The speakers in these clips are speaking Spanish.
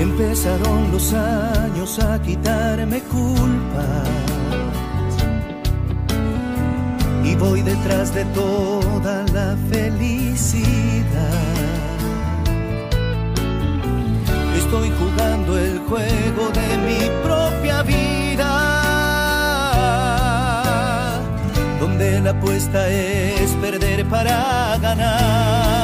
Empezaron los años a quitarme culpas y voy detrás de toda la felicidad. Estoy jugando el juego de mi propia vida, donde la apuesta es perder para ganar.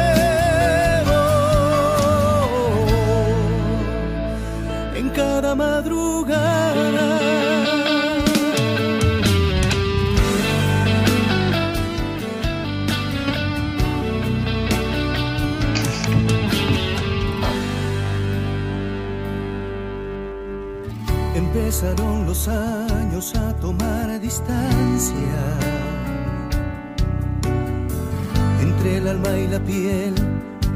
Empezaron los años a tomar distancia entre el alma y la piel,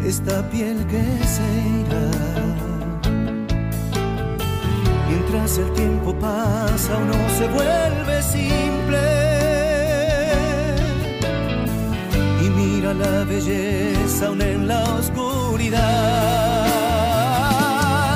esta piel que se irá Mientras el tiempo pasa uno se vuelve simple y mira la belleza aún en la oscuridad.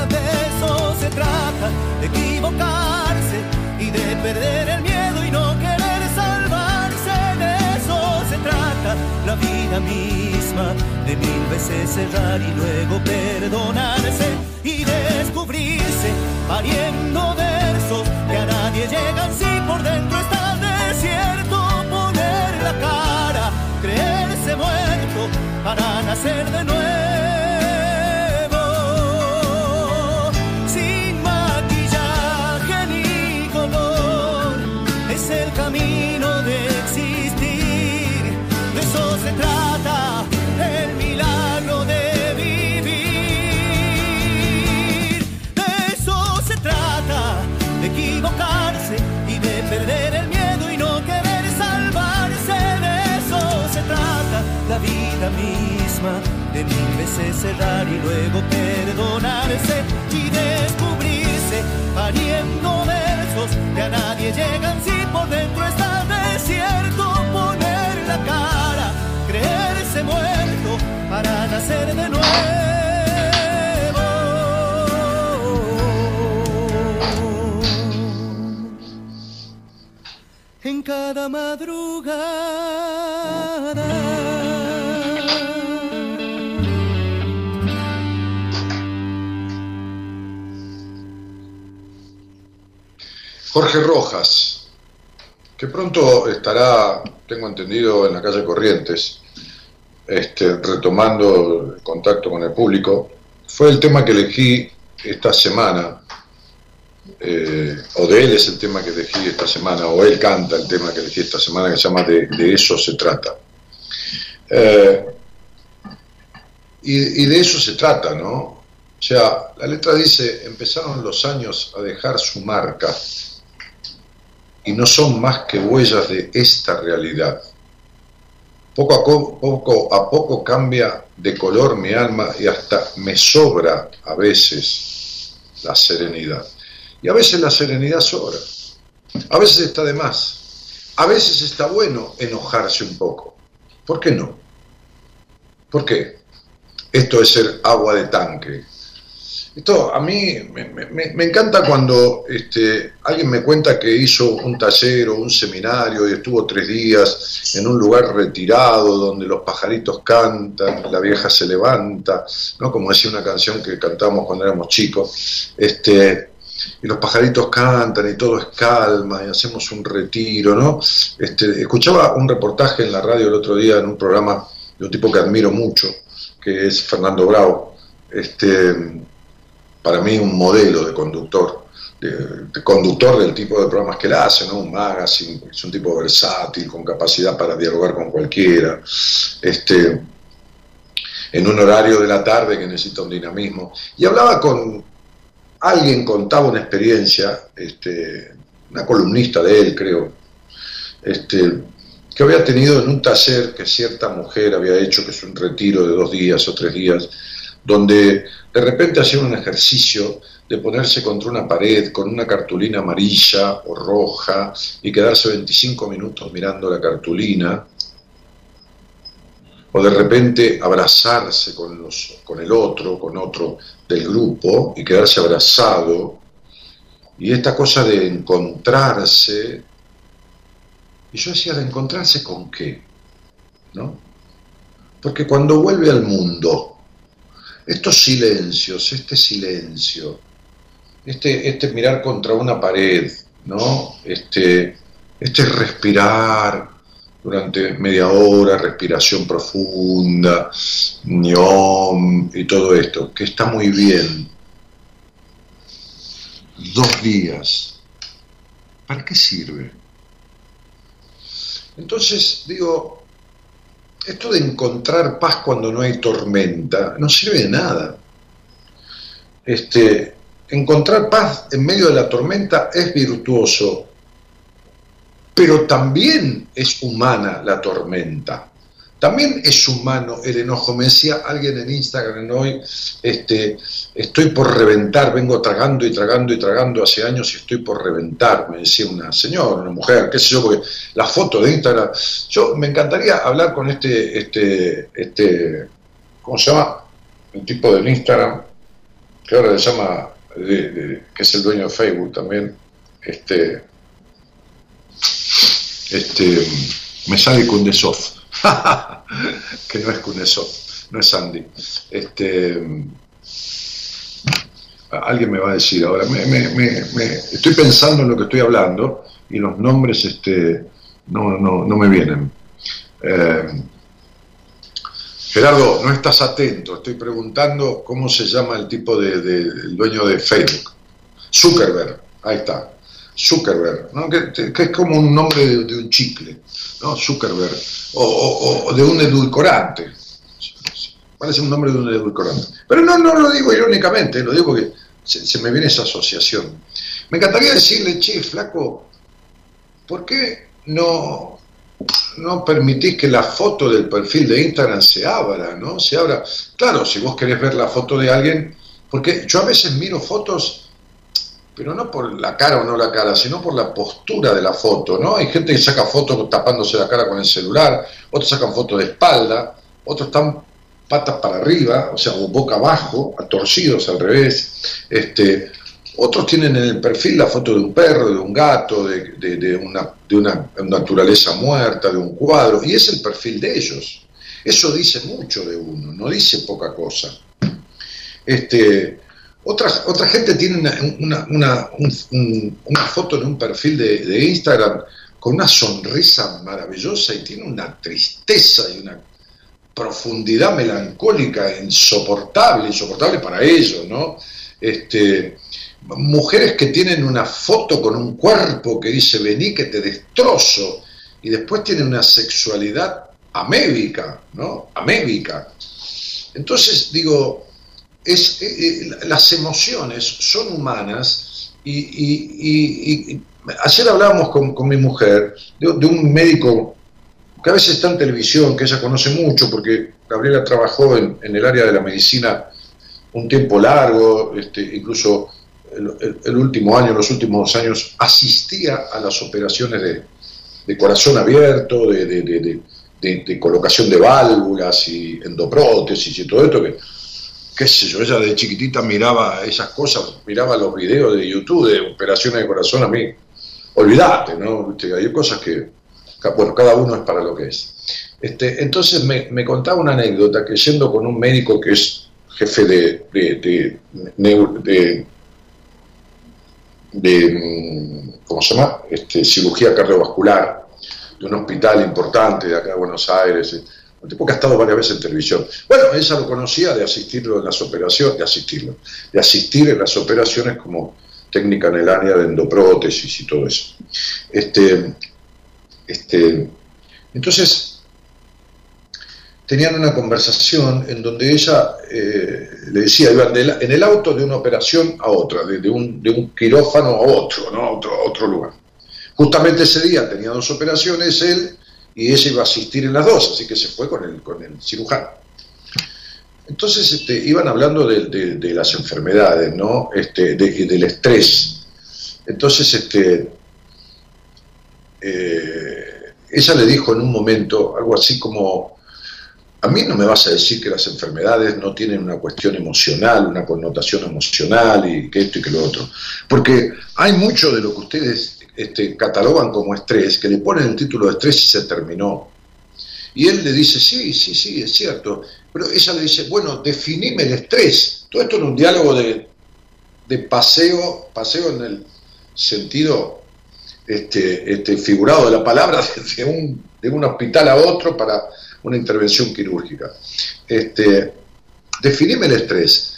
De eso se trata, de equivocarse y de perder el miedo y no querer salvarse. De eso se trata la vida misma, de mil veces cerrar y luego perdonarse y descubrirse pariendo versos que a nadie llegan si por dentro está desierto. Poner la cara, creerse muerto para nacer de nuevo. Misma, de mil veces cerrar y luego perdonarse y descubrirse pariendo versos que a nadie llegan si por dentro está desierto. Poner la cara, creerse muerto para nacer de nuevo. en cada madrugada. Jorge Rojas, que pronto estará, tengo entendido, en la calle Corrientes, este, retomando el contacto con el público, fue el tema que elegí esta semana eh, o de él es el tema que elegí esta semana, o él canta el tema que elegí esta semana, que se llama De, eso se trata. Eh, y, y, de eso se trata, ¿no? O sea, la letra dice, empezaron los años a dejar su marca y no son más que huellas de esta realidad. Poco a poco, a poco cambia de color mi alma y hasta me sobra a veces la serenidad. Y a veces la serenidad sobra. A veces está de más. A veces está bueno enojarse un poco. ¿Por qué no? ¿Por qué? Esto es ser agua de tanque. Esto a mí me, encanta cuando este, alguien me cuenta que hizo un taller o un seminario y estuvo tres días en un lugar retirado donde los pajaritos cantan, la vieja se levanta, ¿no? como decía una canción que cantamos cuando éramos chicos, este, y los pajaritos cantan y todo es calma y hacemos un retiro, ¿no? Este, escuchaba un reportaje en la radio el otro día en un programa de un tipo que admiro mucho, que es Fernando Bravo, este, para mí un modelo de conductor, de, conductor del tipo de programas que él hace, ¿no? un magazine, es un tipo versátil, con capacidad para dialogar con cualquiera, este, en un horario de la tarde que necesita un dinamismo. Y hablaba con alguien, contaba una experiencia, este, una columnista de él creo, este, que había tenido en un taller que cierta mujer había hecho, que es un retiro de dos días o tres días, donde de repente hacía un ejercicio de ponerse contra una pared con una cartulina amarilla o roja y quedarse 25 minutos mirando la cartulina, o de repente abrazarse con, los, con el otro, con otro del grupo y quedarse abrazado, y esta cosa de encontrarse, y yo decía, ¿de encontrarse con qué? ¿No? Porque cuando vuelve al mundo, estos silencios, este silencio, este, este mirar contra una pared, ¿no? Este, este respirar durante media hora, respiración profunda, ñom y todo esto, que está muy bien. Dos días. ¿Para qué sirve? Entonces, digo, esto de encontrar paz cuando no hay tormenta no sirve de nada. Este, encontrar paz en medio de la tormenta es virtuoso, pero también es humana la tormenta. También es humano el enojo. Me decía alguien en Instagram hoy, este, estoy por reventar, vengo tragando y tragando y tragando. Hace años y estoy por reventar, me decía una señora, una mujer, qué sé yo, porque la foto de Instagram, yo me encantaría hablar con este, este, este, ¿cómo se llama? El tipo del Instagram, que ahora se llama, que es el dueño de Facebook también, este, este, me sale con The que no es Cuneso, no es Andy. Este, alguien me va a decir ahora, estoy pensando en lo que estoy hablando y los nombres este, no, no, me vienen. Eh, Gerardo, no estás atento, estoy preguntando cómo se llama el tipo de, dueño de Facebook. Zuckerberg, ahí está. Zuckerberg, que, es como un nombre de, un chicle, ¿no? Zuckerberg, o, de un edulcorante. Parece un nombre de un edulcorante. Pero no, no lo digo irónicamente, lo digo porque se, me viene esa asociación. Me encantaría decirle, che, flaco, ¿por qué no, no permitís que la foto del perfil de Instagram se abra, ¿no? Se abra. Claro, si vos querés ver la foto de alguien, porque yo a veces miro fotos pero no por la cara o no la cara, sino por la postura de la foto, ¿no? Hay gente que saca fotos tapándose la cara con el celular, otros sacan fotos de espalda, otros están patas para arriba, o sea, o boca abajo, torcidos al revés, este, otros tienen en el perfil la foto de un perro, de un gato, de, una, de una naturaleza muerta, de un cuadro, y es el perfil de ellos. Eso dice mucho de uno, no dice poca cosa. Este, otra, otra gente tiene una, una, una, foto en un perfil de, Instagram con una sonrisa maravillosa y tiene una tristeza y una profundidad melancólica insoportable, insoportable para ellos, ¿no? Este, mujeres que tienen una foto con un cuerpo que dice vení que te destrozo y después tienen una sexualidad amébica, ¿no? Amébica. Entonces digo, es, eh, eh, las emociones son humanas y, ayer hablábamos con, mi mujer de, un médico que a veces está en televisión, que ella conoce mucho porque Gabriela trabajó en, el área de la medicina un tiempo largo, este, incluso el, último año, los últimos años, asistía a las operaciones de, corazón abierto, de, colocación de válvulas y endoprótesis y todo esto, que, qué sé yo, ella de chiquitita miraba esas cosas, miraba los videos de YouTube de operaciones de corazón, a mí, olvídate, ¿no? Hay cosas que, bueno, cada uno es para lo que es. Este, entonces me, me contaba una anécdota que yendo con un médico que es jefe de, de, de, ¿cómo se llama? Este, cirugía cardiovascular de un hospital importante de acá de Buenos Aires, un tipo que ha estado varias veces en televisión. Bueno, ella lo conocía de asistirlo en las operaciones, de asistirlo, de asistir en las operaciones como técnica en el área de endoprótesis y todo eso. Este, este, entonces, tenían una conversación en donde ella eh, le decía, iban en el auto de una operación a otra, de, un, quirófano a otro, ¿no? a otro, otro lugar. Justamente ese día tenía dos operaciones él y ella iba a asistir en las dos, así que se fue con el, con el cirujano. Entonces este, iban hablando de, las enfermedades, ¿no? Este, del estrés. Entonces, este, eh, ella le dijo en un momento algo así como, a mí no me vas a decir que las enfermedades no tienen una cuestión emocional, una connotación emocional y que esto y que lo otro. Porque hay mucho de lo que ustedes este, catalogan como estrés, que le ponen el título de estrés y se terminó. Y él le dice, sí, sí, sí, es cierto. Pero ella le dice, bueno, definime el estrés. Todo esto en un diálogo de, de paseo, paseo en el sentido este, este, figurado de la palabra, de un, de un hospital a otro para una intervención quirúrgica. Este, definime el estrés.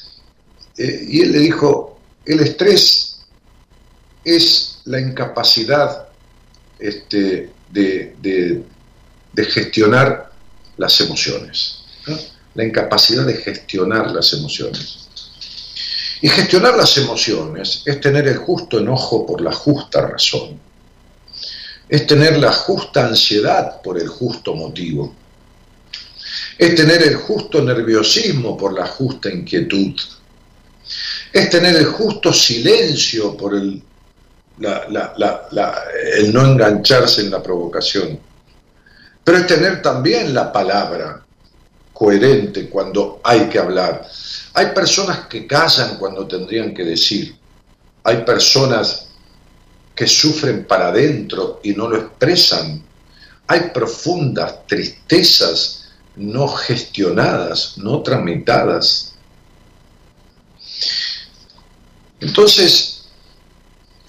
Eh, y él le dijo, el estrés es la incapacidad este, de, gestionar las emociones. La incapacidad de gestionar las emociones. Y gestionar las emociones es tener el justo enojo por la justa razón. Es tener la justa ansiedad por el justo motivo es tener el justo nerviosismo por la justa inquietud, es tener el justo silencio por el, el no engancharse en la provocación, pero es tener también la palabra coherente cuando hay que hablar. Hay personas que callan cuando tendrían que decir, hay personas que sufren para adentro y no lo expresan, hay profundas tristezas no gestionadas, no tramitadas. Entonces,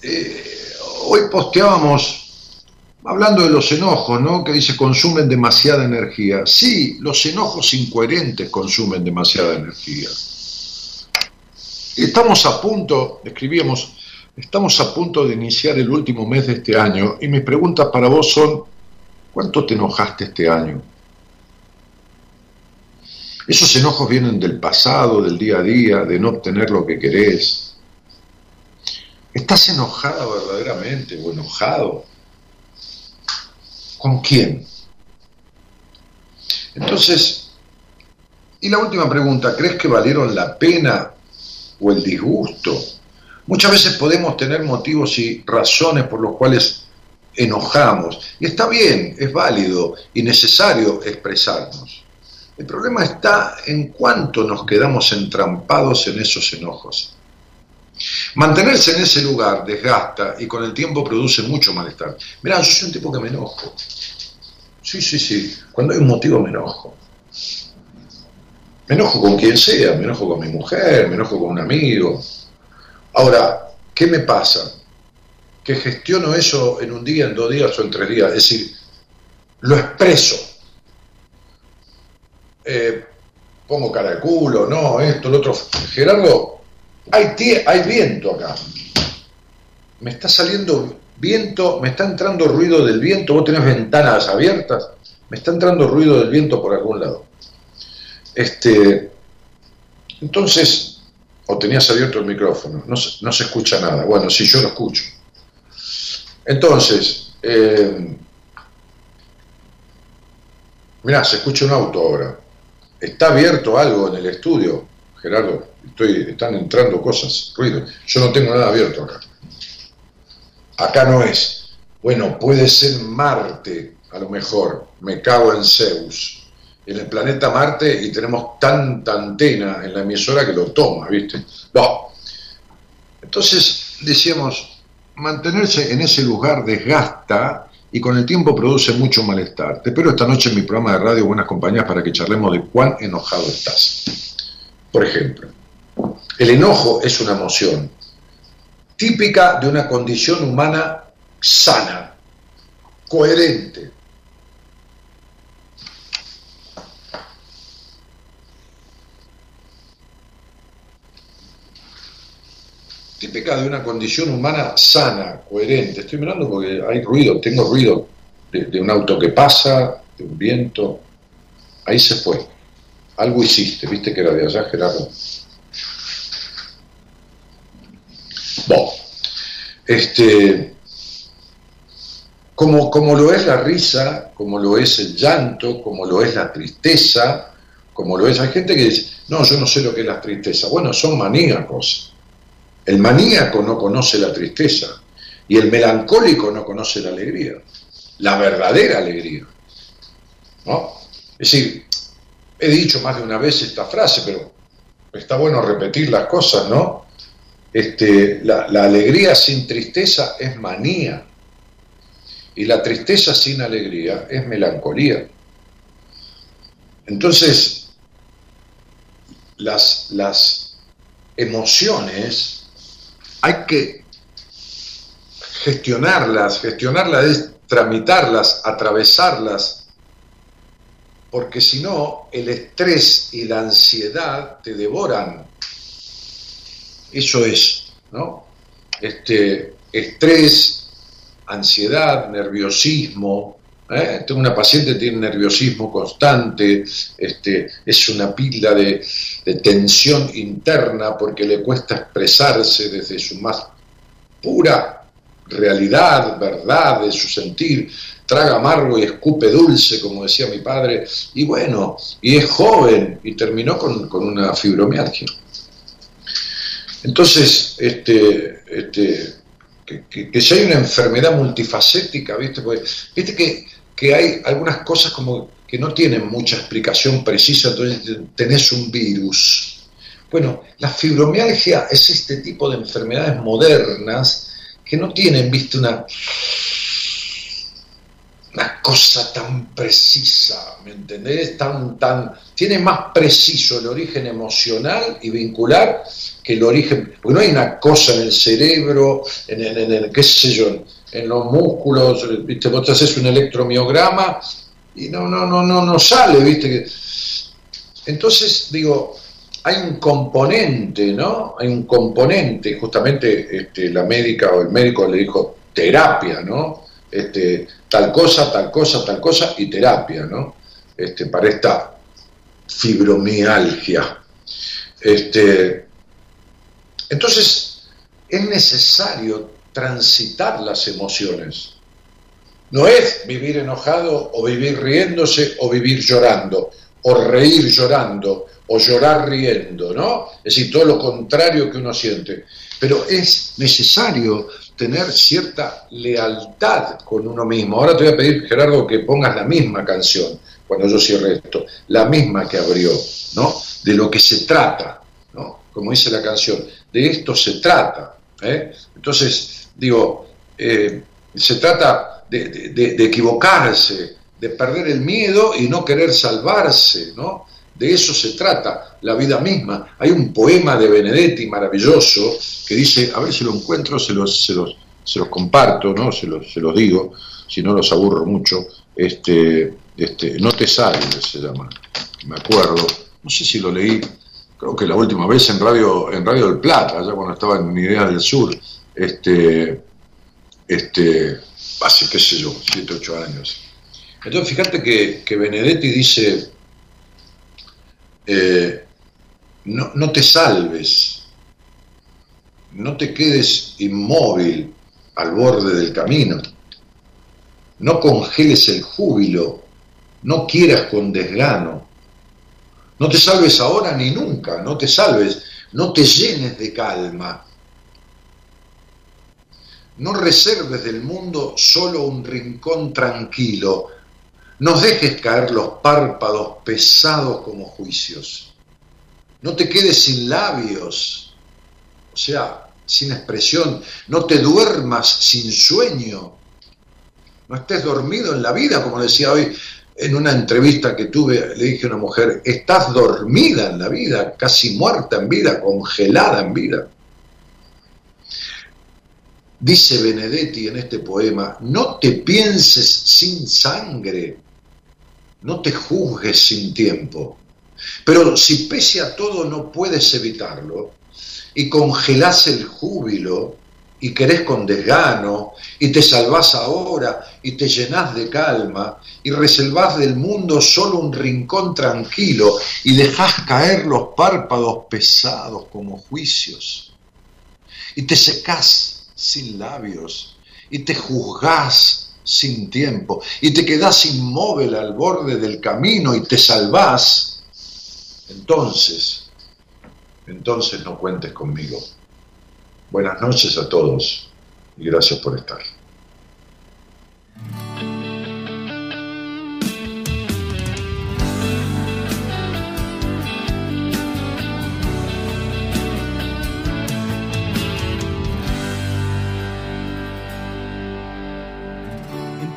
eh, hoy posteábamos hablando de los enojos, ¿no? Que dice consumen demasiada energía. Sí, los enojos incoherentes consumen demasiada energía. Estamos a punto, escribíamos, estamos a punto de iniciar el último mes de este año y mis preguntas para vos son, ¿cuánto te enojaste este año? Esos enojos vienen del pasado, del día a día, de no obtener lo que querés. ¿Estás enojada verdaderamente o enojado? ¿Con quién? Entonces, y la última pregunta, ¿crees que valieron la pena o el disgusto? Muchas veces podemos tener motivos y razones por los cuales enojamos. Y está bien, es válido y necesario expresarnos. El problema está en cuánto nos quedamos entrampados en esos enojos. Mantenerse en ese lugar desgasta y con el tiempo produce mucho malestar. Mirá, yo soy un tipo que me enojo. Sí, sí, sí. Cuando hay un motivo me enojo. Me enojo con quien sea, me enojo con mi mujer, me enojo con un amigo. Ahora, ¿qué me pasa? Que gestiono eso en un día, en dos días o en tres días. Es decir, lo expreso eh, pongo cara de culo, no, esto, lo otro. Gerardo, Hay, hay viento acá. Me está saliendo viento, me está entrando ruido del viento. Vos tenés ventanas abiertas. Me está entrando ruido del viento por algún lado. Este, entonces, o tenías abierto el micrófono, no, no se escucha nada. Bueno, sí, yo lo escucho. Entonces, eh, mirá, se escucha un auto ahora. ¿Está abierto algo en el estudio, Gerardo? Estoy, están entrando cosas, ruido. Yo no tengo nada abierto acá. Acá no es. Bueno, puede ser Marte, a lo mejor. Me cago en Zeus. En el planeta Marte y tenemos tanta antena en la emisora que lo toma, ¿viste? No. Entonces decíamos, mantenerse en ese lugar desgasta y con el tiempo produce mucho malestar. Te espero esta noche en mi programa de radio Buenas Compañías para que charlemos de cuán enojado estás. Por ejemplo, el enojo es una emoción típica de una condición humana sana, coherente. típica de una condición humana sana, coherente. Estoy mirando porque hay ruido, tengo ruido de, un auto que pasa, de un viento. Ahí se fue. Algo hiciste, viste que era de allá, Gerardo. Bueno, este, como, como lo es la risa, como lo es el llanto, como lo es la tristeza, como lo es, hay gente que dice, no, yo no sé lo que es la tristeza. Bueno, son maníacos el maníaco no conoce la tristeza y el melancólico no conoce la alegría, la verdadera alegría. ¿no? Es decir, he dicho más de una vez esta frase, pero está bueno repetir las cosas, ¿no? Este, la, la alegría sin tristeza es manía y la tristeza sin alegría es melancolía. Entonces, las, las emociones hay que gestionarlas, gestionarlas es tramitarlas, atravesarlas, porque si no, el estrés y la ansiedad te devoran. Eso es, ¿no? Este, estrés, ansiedad, nerviosismo, ¿eh? Tengo una paciente que tiene nerviosismo constante, este, es una pila de, tensión interna porque le cuesta expresarse desde su más pura realidad, verdad, de su sentir, traga amargo y escupe dulce, como decía mi padre, y bueno, y es joven y terminó con, una fibromialgia. Entonces, este, este, que, si hay una enfermedad multifacética, ¿viste? ¿viste que que hay algunas cosas como que no tienen mucha explicación precisa, entonces tenés un virus. Bueno, la fibromialgia es este tipo de enfermedades modernas que no tienen, viste, una, una cosa tan precisa, ¿me entendés? Tan, tan, tiene más preciso el origen emocional y vincular que el origen, porque no hay una cosa en el cerebro, en el, en el qué sé yo, en los músculos, ¿viste? vos te haces un electromiograma y no, no, no, no, no sale, ¿viste? Entonces, digo, hay un componente, ¿no? Hay un componente, justamente este, la médica o el médico le dijo terapia, ¿no? Este, tal cosa, tal cosa, tal cosa y terapia, ¿no? Este, para esta fibromialgia. Este, entonces, es necesario transitar las emociones. No es vivir enojado o vivir riéndose o vivir llorando, o reír llorando o llorar riendo, ¿no? Es decir, todo lo contrario que uno siente. Pero es necesario tener cierta lealtad con uno mismo. Ahora te voy a pedir, Gerardo, que pongas la misma canción cuando yo cierre esto, la misma que abrió, ¿no? De lo que se trata, ¿no? Como dice la canción, de esto se trata. ¿eh? Entonces, Digo, eh, se trata de, equivocarse, de perder el miedo y no querer salvarse, ¿no? De eso se trata la vida misma. Hay un poema de Benedetti maravilloso que dice, a ver si lo encuentro, se los, se se comparto, ¿no? Se los, se digo, si no los aburro mucho. Este, este, no te sales, se llama, me acuerdo, no sé si lo leí, creo que la última vez en Radio, en Radio del Plata, allá cuando estaba en Ideas del Sur, este, este, hace, qué sé yo, 7, 8 años. Entonces, fíjate que, que Benedetti dice, eh, no, no te salves, no te quedes inmóvil al borde del camino, no congeles el júbilo, no quieras con desgano, no te salves ahora ni nunca, no te salves, no te llenes de calma. No reserves del mundo solo un rincón tranquilo, no dejes caer los párpados pesados como juicios. No te quedes sin labios, o sea, sin expresión. No te duermas sin sueño. No estés dormido en la vida, como decía hoy en una entrevista que tuve, le dije a una mujer, estás dormida en la vida, casi muerta en vida, congelada en vida. Dice Benedetti en este poema, no te pienses sin sangre, no te juzgues sin tiempo, pero si pese a todo no puedes evitarlo y congelas el júbilo, y querés con desgano, y te salvás ahora, y te llenás de calma, y reservás del mundo solo un rincón tranquilo, y dejás caer los párpados pesados como juicios, y te secás sin labios, y te juzgás sin tiempo, y te quedás inmóvil al borde del camino, y te salvás, entonces, entonces no cuentes conmigo. Buenas noches a todos y gracias por estar.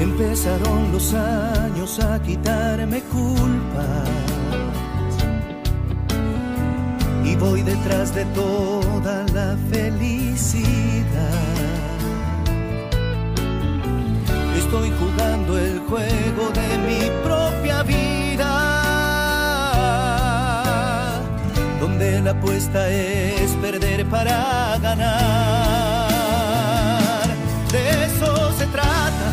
Empezaron los años a quitarme culpa y voy detrás de toda la felicidad. Estoy jugando el juego de mi propia vida, donde la apuesta es perder para ganar. De eso se trata,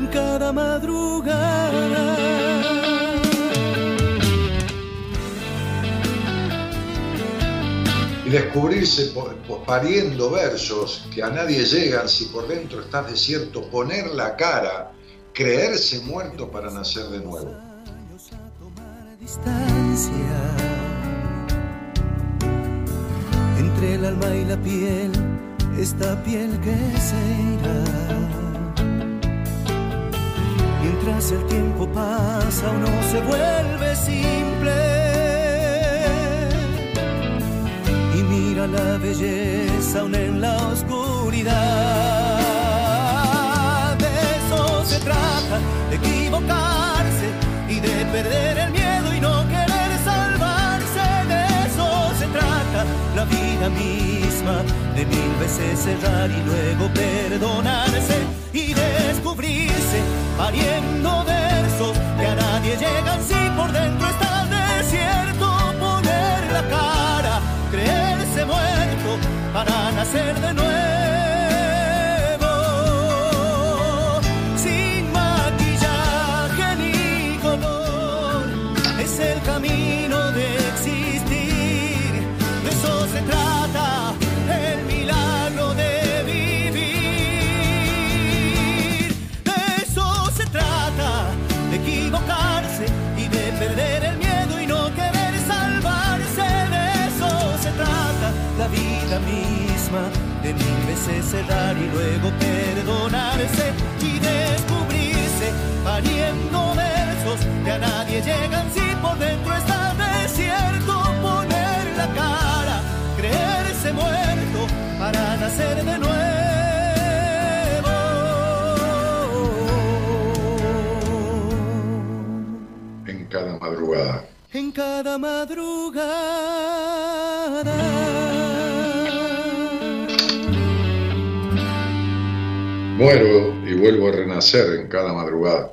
En cada madrugada. descubrirse pariendo versos que a nadie llegan si por dentro estás desierto, poner la cara, creerse muerto para nacer de nuevo. Entre el alma y la piel, esta piel que se irá. Mientras el tiempo pasa, uno se vuelve simple mira la belleza aún en la oscuridad. De eso se trata, de equivocarse y de perder el miedo y no querer salvarse. De eso se trata la vida misma, de mil veces cerrar y luego perdonarse y descubrirse pariendo versos que a nadie llegan si por dentro está desierto. Poner la cara, creer muerto para nacer de nuevo. Cerrar y luego perdonarse y descubrirse pariendo versos que a nadie llegan si por dentro está desierto. Poner la cara, creerse muerto para nacer de nuevo. En cada madrugada. En cada madrugada. Muero y vuelvo a renacer en cada madrugada.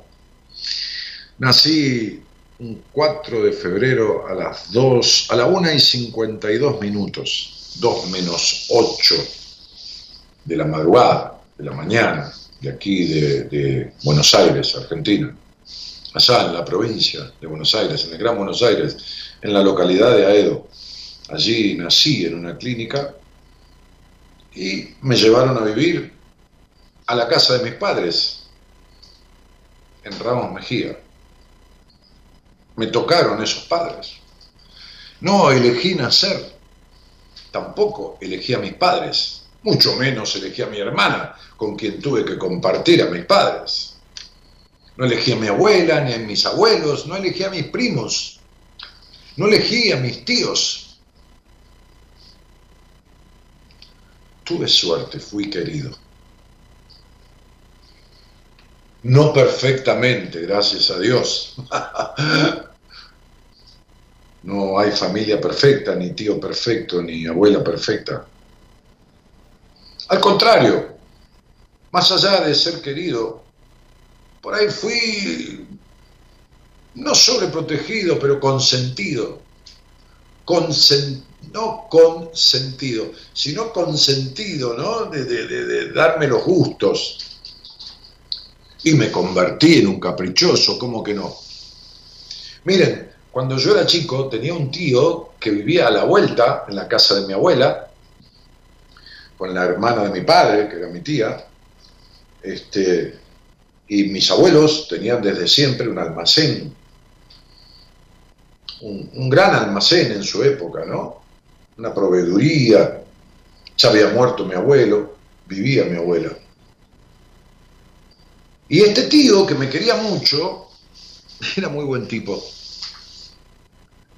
Nací un 4 de febrero a las 2, a la 1 y 52 minutos, 2 menos 8 de la madrugada, de la mañana, de aquí de, de Buenos Aires, Argentina. Allá en la provincia de Buenos Aires, en el Gran Buenos Aires, en la localidad de Aedo. Allí nací en una clínica y me llevaron a vivir a la casa de mis padres, en Ramos Mejía. Me tocaron esos padres. No elegí nacer, tampoco elegí a mis padres, mucho menos elegí a mi hermana, con quien tuve que compartir a mis padres. No elegí a mi abuela, ni a mis abuelos, no elegí a mis primos, no elegí a mis tíos. Tuve suerte, fui querido. No perfectamente, gracias a Dios. No hay familia perfecta, ni tío perfecto, ni abuela perfecta. Al contrario, más allá de ser querido, por ahí fui no sobreprotegido, pero consentido. Consen, no consentido, sino consentido, ¿no? De, darme los gustos, y me convertí en un caprichoso, ¿cómo que no? Miren, cuando yo era chico tenía un tío que vivía a la vuelta en la casa de mi abuela, con la hermana de mi padre, que era mi tía, este, y mis abuelos tenían desde siempre un almacén, un, un gran almacén en su época, ¿no? Una proveeduría, ya había muerto mi abuelo, vivía mi abuela. Y este tío, que me quería mucho, era muy buen tipo.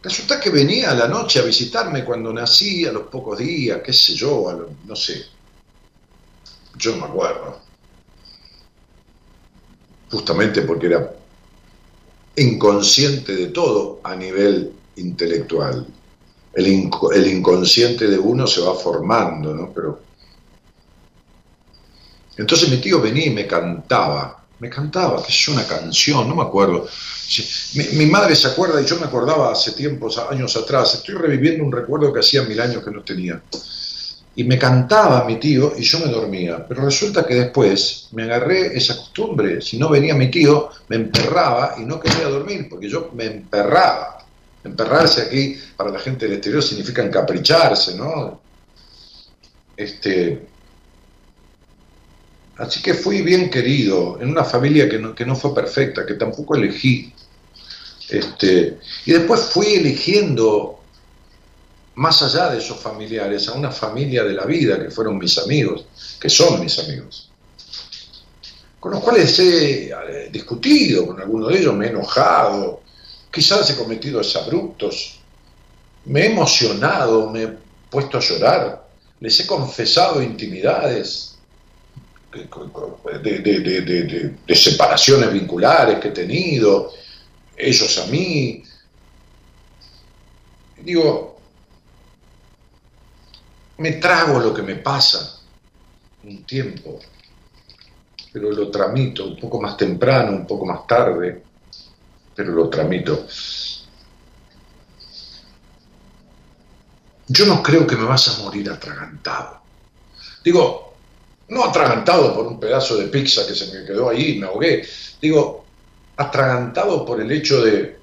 Resulta que venía a la noche a visitarme cuando nací, a los pocos días, qué sé yo, no sé. Yo no me acuerdo. Justamente porque era inconsciente de todo a nivel intelectual. El, el inconsciente de uno se va formando, ¿no? Pero entonces mi tío venía y me cantaba, me cantaba, que es una canción, no me acuerdo. Mi, madre se acuerda y yo me acordaba hace tiempos, años atrás, estoy reviviendo un recuerdo que hacía mil años que no tenía. Y me cantaba mi tío y yo me dormía. Pero resulta que después me agarré esa costumbre. Si no venía mi tío, me emperraba y no quería dormir, porque yo me emperraba. Emperrarse aquí, para la gente del exterior, significa encapricharse, ¿no? Este, Así que fui bien querido, en una familia que no, que no fue perfecta, que tampoco elegí. Este, y después fui eligiendo, más allá de esos familiares, a una familia de la vida, que fueron mis amigos, que son mis amigos, con los cuales he discutido, con algunos de ellos me he enojado, quizás he cometido exabruptos, me he emocionado, me he puesto a llorar, les he confesado intimidades, de, de, de, separaciones vinculares que he tenido, ellos a mí. Digo, me trago lo que me pasa un tiempo, pero lo tramito un poco más temprano, un poco más tarde, pero lo tramito. Yo no creo que me vas a morir atragantado. Digo, no atragantado por un pedazo de pizza que se me quedó ahí y me ahogué, digo, atragantado por el hecho de,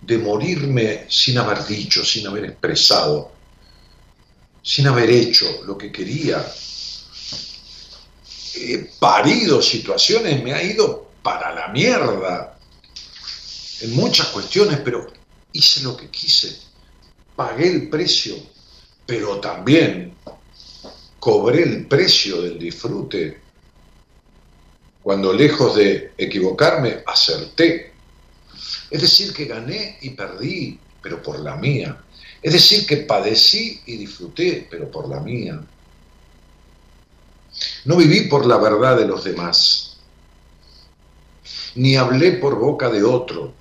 de morirme sin haber dicho, sin haber expresado, sin haber hecho lo que quería. He parido situaciones, me ha ido para la mierda en muchas cuestiones, pero hice lo que quise, pagué el precio, pero también cobré el precio del disfrute cuando lejos de equivocarme, acerté. Es decir, que gané y perdí, pero por la mía. Es decir, que padecí y disfruté, pero por la mía. No viví por la verdad de los demás, ni hablé por boca de otro.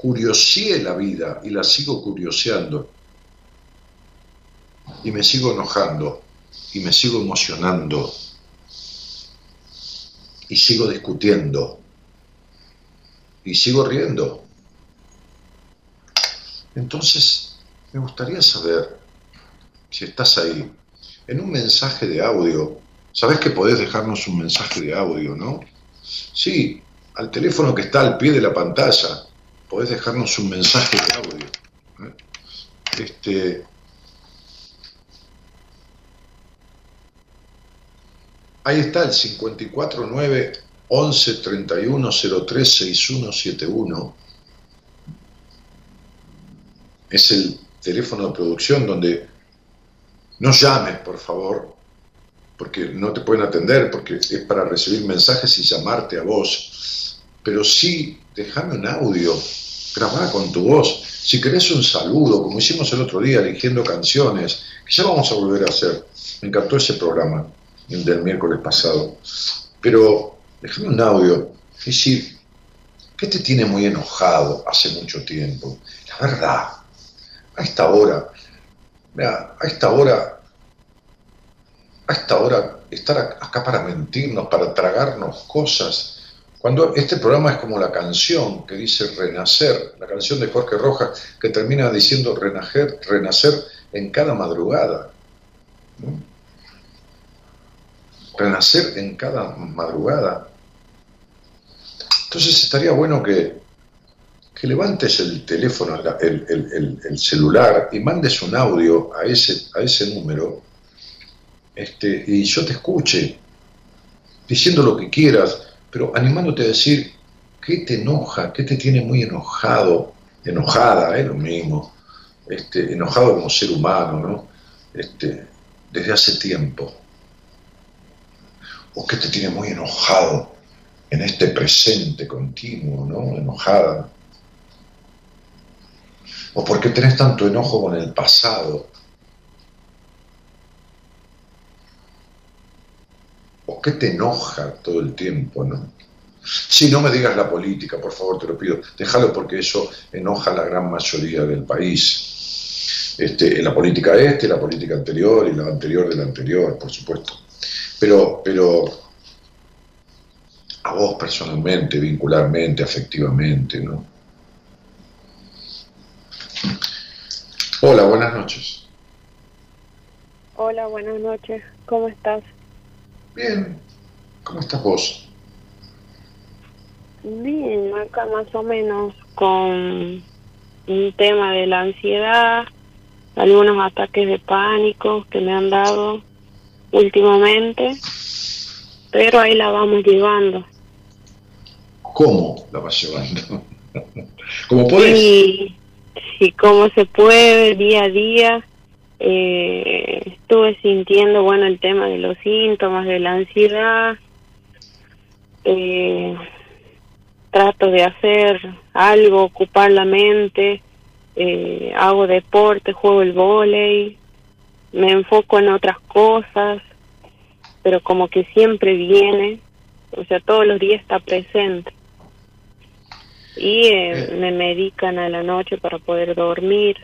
Curiosé la vida y la sigo curioseando. Y me sigo enojando, y me sigo emocionando, y sigo discutiendo y sigo riendo. Entonces, me gustaría saber si estás ahí, en un mensaje de audio. Sabes que podés dejarnos un mensaje de audio, ¿no? Sí, al teléfono que está al pie de la pantalla, podés dejarnos un mensaje de audio. ¿eh? Este, ahí está el 549 11 31 03 6171. Es el teléfono de producción donde no llames, por favor, porque no te pueden atender, porque es para recibir mensajes y llamarte a vos. Pero sí, déjame un audio, grabá con tu voz. Si querés un saludo, como hicimos el otro día, eligiendo canciones, que ya vamos a volver a hacer. Me encantó ese programa, el del miércoles pasado. Pero déjame un audio, decir, ¿qué te tiene muy enojado hace mucho tiempo? La verdad, a esta hora, mira, a esta hora, a esta hora, estar acá para mentirnos, para tragarnos cosas, cuando este programa es como la canción que dice renacer, la canción de Jorge Rojas que termina diciendo renacer, renacer en cada madrugada. Renacer en cada madrugada. Entonces estaría bueno que, levantes el teléfono, el, celular y mandes un audio a ese, a ese número este, y yo te escuche diciendo lo que quieras, pero animándote a decir qué te enoja, qué te tiene muy enojado, enojada, es lo mismo, este, enojado como ser humano, ¿no? Este, desde hace tiempo. O qué te tiene muy enojado en este presente continuo, ¿no? Enojada. ¿O por qué tenés tanto enojo con el pasado? ¿O qué te enoja todo el tiempo, no? Si no me digas la política, por favor, te lo pido, déjalo porque eso enoja a la gran mayoría del país. Este, la política este, la política anterior y la anterior de la anterior, por supuesto. Pero, pero a vos personalmente, vincularmente, afectivamente, ¿no? Hola, buenas noches. Hola, buenas noches. ¿Cómo estás? Bien. ¿Cómo estás vos? Bien, acá más o menos con un tema de la ansiedad, algunos ataques de pánico que me han dado últimamente pero ahí la vamos llevando. ¿Cómo la vas llevando? ¿Cómo puedes? Y, y cómo se puede, día a día. Eh, estuve sintiendo, bueno, el tema de los síntomas, de la ansiedad. Eh, trato de hacer algo, ocupar la mente. Eh, hago deporte, juego el vóley. Me enfoco en otras cosas pero como que siempre viene, o sea, todos los días está presente. Y eh, eh. me medican a la noche para poder dormir,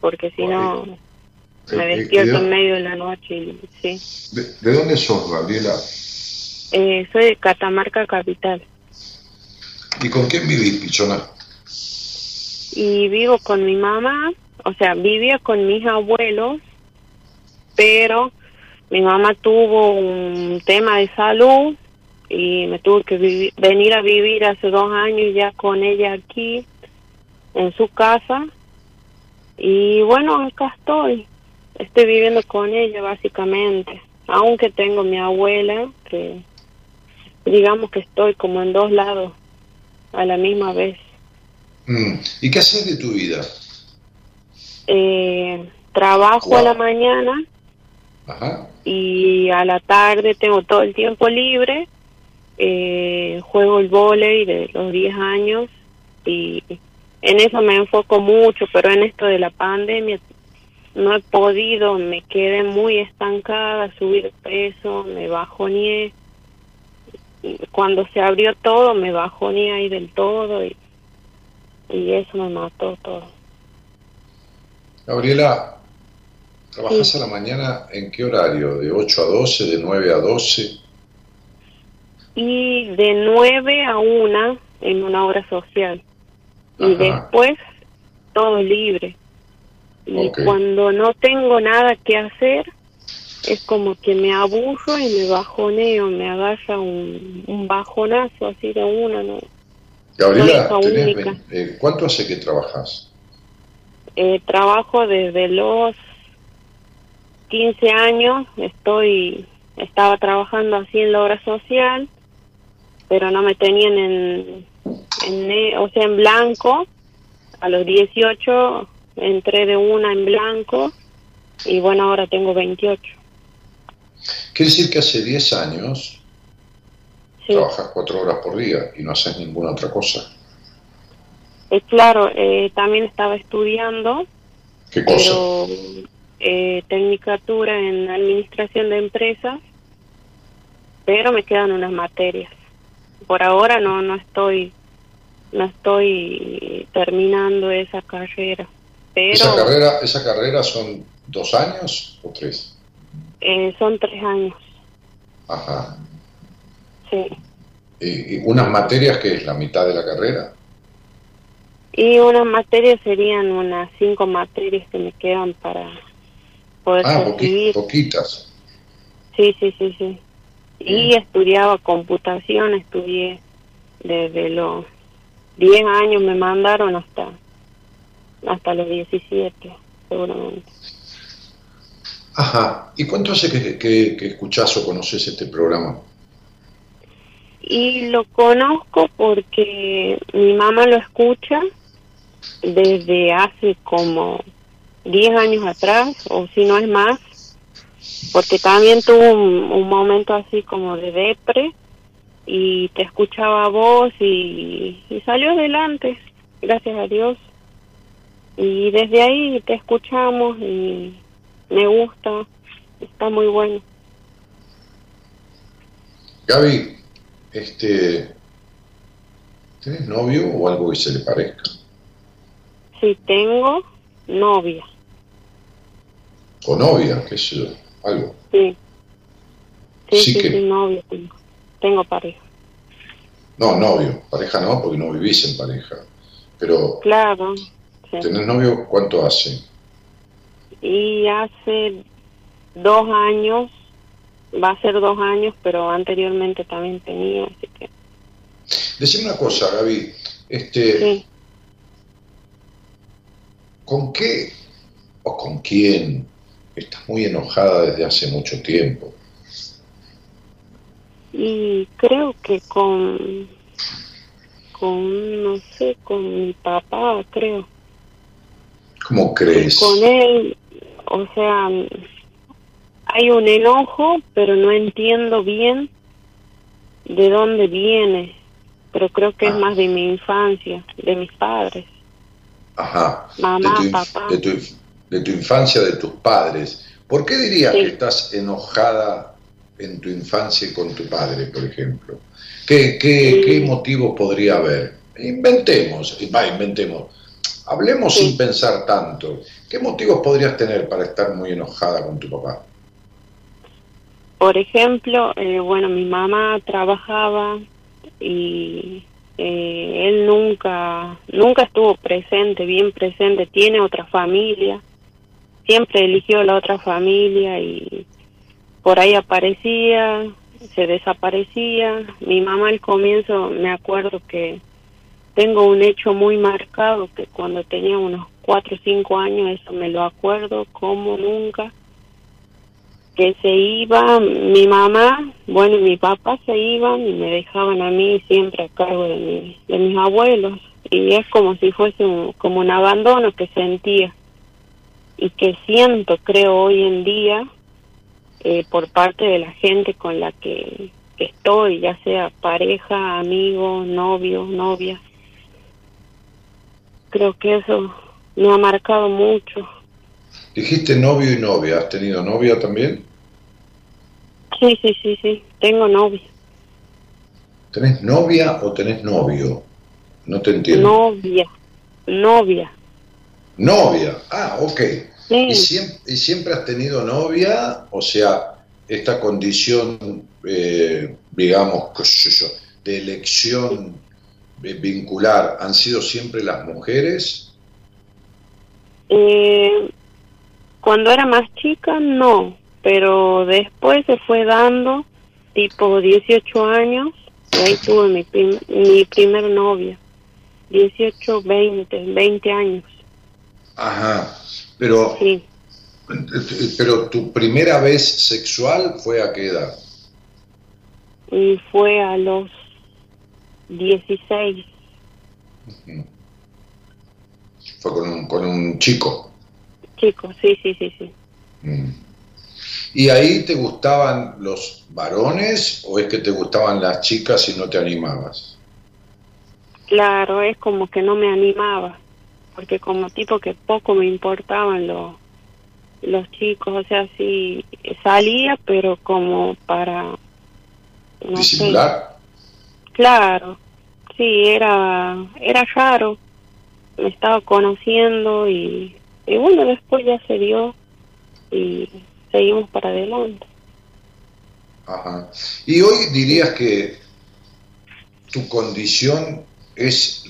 porque si no, me despierto en medio de la noche. Y, sí. ¿De, dónde sos, Gabriela? Eh, soy de Catamarca Capital. ¿Y con quién vivís, Pichona? Y vivo con mi mamá, o sea, vivía con mis abuelos, pero mi mamá tuvo un tema de salud y me tuve que venir a vivir hace dos años ya con ella aquí en su casa y bueno acá estoy estoy viviendo con ella básicamente aunque tengo mi abuela que digamos que estoy como en dos lados a la misma vez mm. ¿y qué haces de tu vida? Eh, trabajo a la mañana y a la tarde tengo todo el tiempo libre. Eh, juego el volei de los 10 años y en eso me enfoco mucho, pero en esto de la pandemia no he podido, me quedé muy estancada, subir peso, me bajoneé. Cuando se abrió todo, me bajoneé ahí del todo y, y eso me mató todo. Gabriela, ¿trabajas a la mañana en qué horario? ¿De 8 a 12, de 9 a 12? Y de 9 a 1 en una hora social. Y después todo libre. Y cuando no tengo nada que hacer, es como que me aburro y me bajoneo, me agarra un, un bajonazo así de una, ¿no? Gabriela, eh, ¿cuánto hace que trabajas? Eh, trabajo desde los 15 años, estoy, estaba trabajando así en la obra social, pero no me tenían en, en, o sea, en blanco. A los 18 entré de una en blanco y bueno, ahora tengo 28. Quiere decir que hace 10 años trabajas cuatro horas por día y no haces ninguna otra cosa. Eh, claro, eh, también estaba estudiando. ¿Qué cosa? Pero, eh, tecnicatura en administración de empresas, pero me quedan unas materias. Por ahora no no estoy no estoy terminando esa carrera. ¿Esa carrera, esa carrera son dos años o tres? Eh, son tres años. Ajá. Sí. ¿Y, unas materias que es la mitad de la carrera? Y unas materias serían unas cinco materias que me quedan para poder ah, poquitas. Sí, sí, sí, sí. Y estudiaba computación, estudié desde los 10 años me mandaron hasta hasta los 17, seguramente. Ajá. ¿Y cuánto hace que, que, que escuchás o conoces este programa? Y lo conozco porque mi mamá lo escucha desde hace como 10 años atrás, o si no es más, porque también tuvo un, momento así como de depre y te escuchaba voz y, y salió adelante, gracias a Dios. Y desde ahí te escuchamos y me gusta, está muy bueno. Gaby, este, ¿tienes novio o algo que se le parezca? Sí, tengo novia. ¿O novia? ¿Qué es eso? ¿Algo? Sí. Sí, sí, sí, novio tengo. Tengo pareja. No, novio. Pareja no, porque no vivís en pareja. Pero... Claro. ¿Tenés novio cuánto hace? Y hace dos años, va a ser dos años, pero anteriormente también tenía, así que... Decime una cosa, Gaby. Este, sí. ¿Con qué o con quién estás muy enojada desde hace mucho tiempo? Y creo que con, con, no sé, con mi papá, creo. ¿Cómo crees? Con él, o sea, hay un enojo, pero no entiendo bien de dónde viene, pero creo que es ah. más de mi infancia, de mis padres. Ajá. Mamá, de tu, papá. De tu, de tu, infancia, de tus padres. ¿Por qué dirías que estás enojada en tu infancia con tu padre, por ejemplo? ¿Qué, qué, qué motivo podría haber? Inventemos, va, inventemos. Hablemos sin pensar tanto. ¿Qué motivos podrías tener para estar muy enojada con tu papá? Por ejemplo, eh, bueno, mi mamá trabajaba y eh, él nunca, nunca estuvo presente, bien presente, tiene otra familia, siempre eligió la otra familia y por ahí aparecía, se desaparecía. Mi mamá al comienzo, me acuerdo que tengo un hecho muy marcado que cuando tenía unos cuatro o cinco años, eso me lo acuerdo como nunca que se iba mi mamá, bueno, mi papá se iban y me dejaban a mí siempre a cargo de, mi, de mis abuelos. Y es como si fuese un, como un abandono que sentía. y que siento, creo, hoy en día eh, por parte de la gente con la que, estoy, ya sea pareja, amigo, novio, novia. Creo que eso me ha marcado mucho. Dijiste novio y novia, ¿has tenido novia también? Sí, sí, sí, sí, tengo novia. ¿Tenés novia o tenés novio? No te entiendo. Novia, novia. Novia, ah, ok. Sí. ¿Y siempre, y siempre has tenido novia? O sea, esta condición, eh, digamos, qué sé yo, de elección vincular, ¿han sido siempre las mujeres? Eh, cuando era más chica, no, pero después se fue dando, tipo 18 años, y ahí tuve mi, prim- mi primer novia. 18, 20, 20 años, Ajá, pero, sí. pero tu primera vez sexual fue a qué edad? Y fue a los 16, Fue con un, con un chico. chicos, sí, sí, sí, sí. Mm. ¿Y ahí te gustaban los varones o es que te gustaban las chicas y no te animabas? Claro, es como que no me animaba, porque como tipo que poco me importaban los los chicos, o sea, sí salía, pero como para no sé, ¿Disimular? Claro, sí era era raro, me estaba conociendo y, bueno después ya se dio y seguimos para adelante. Ajá. Y hoy dirías que tu condición es,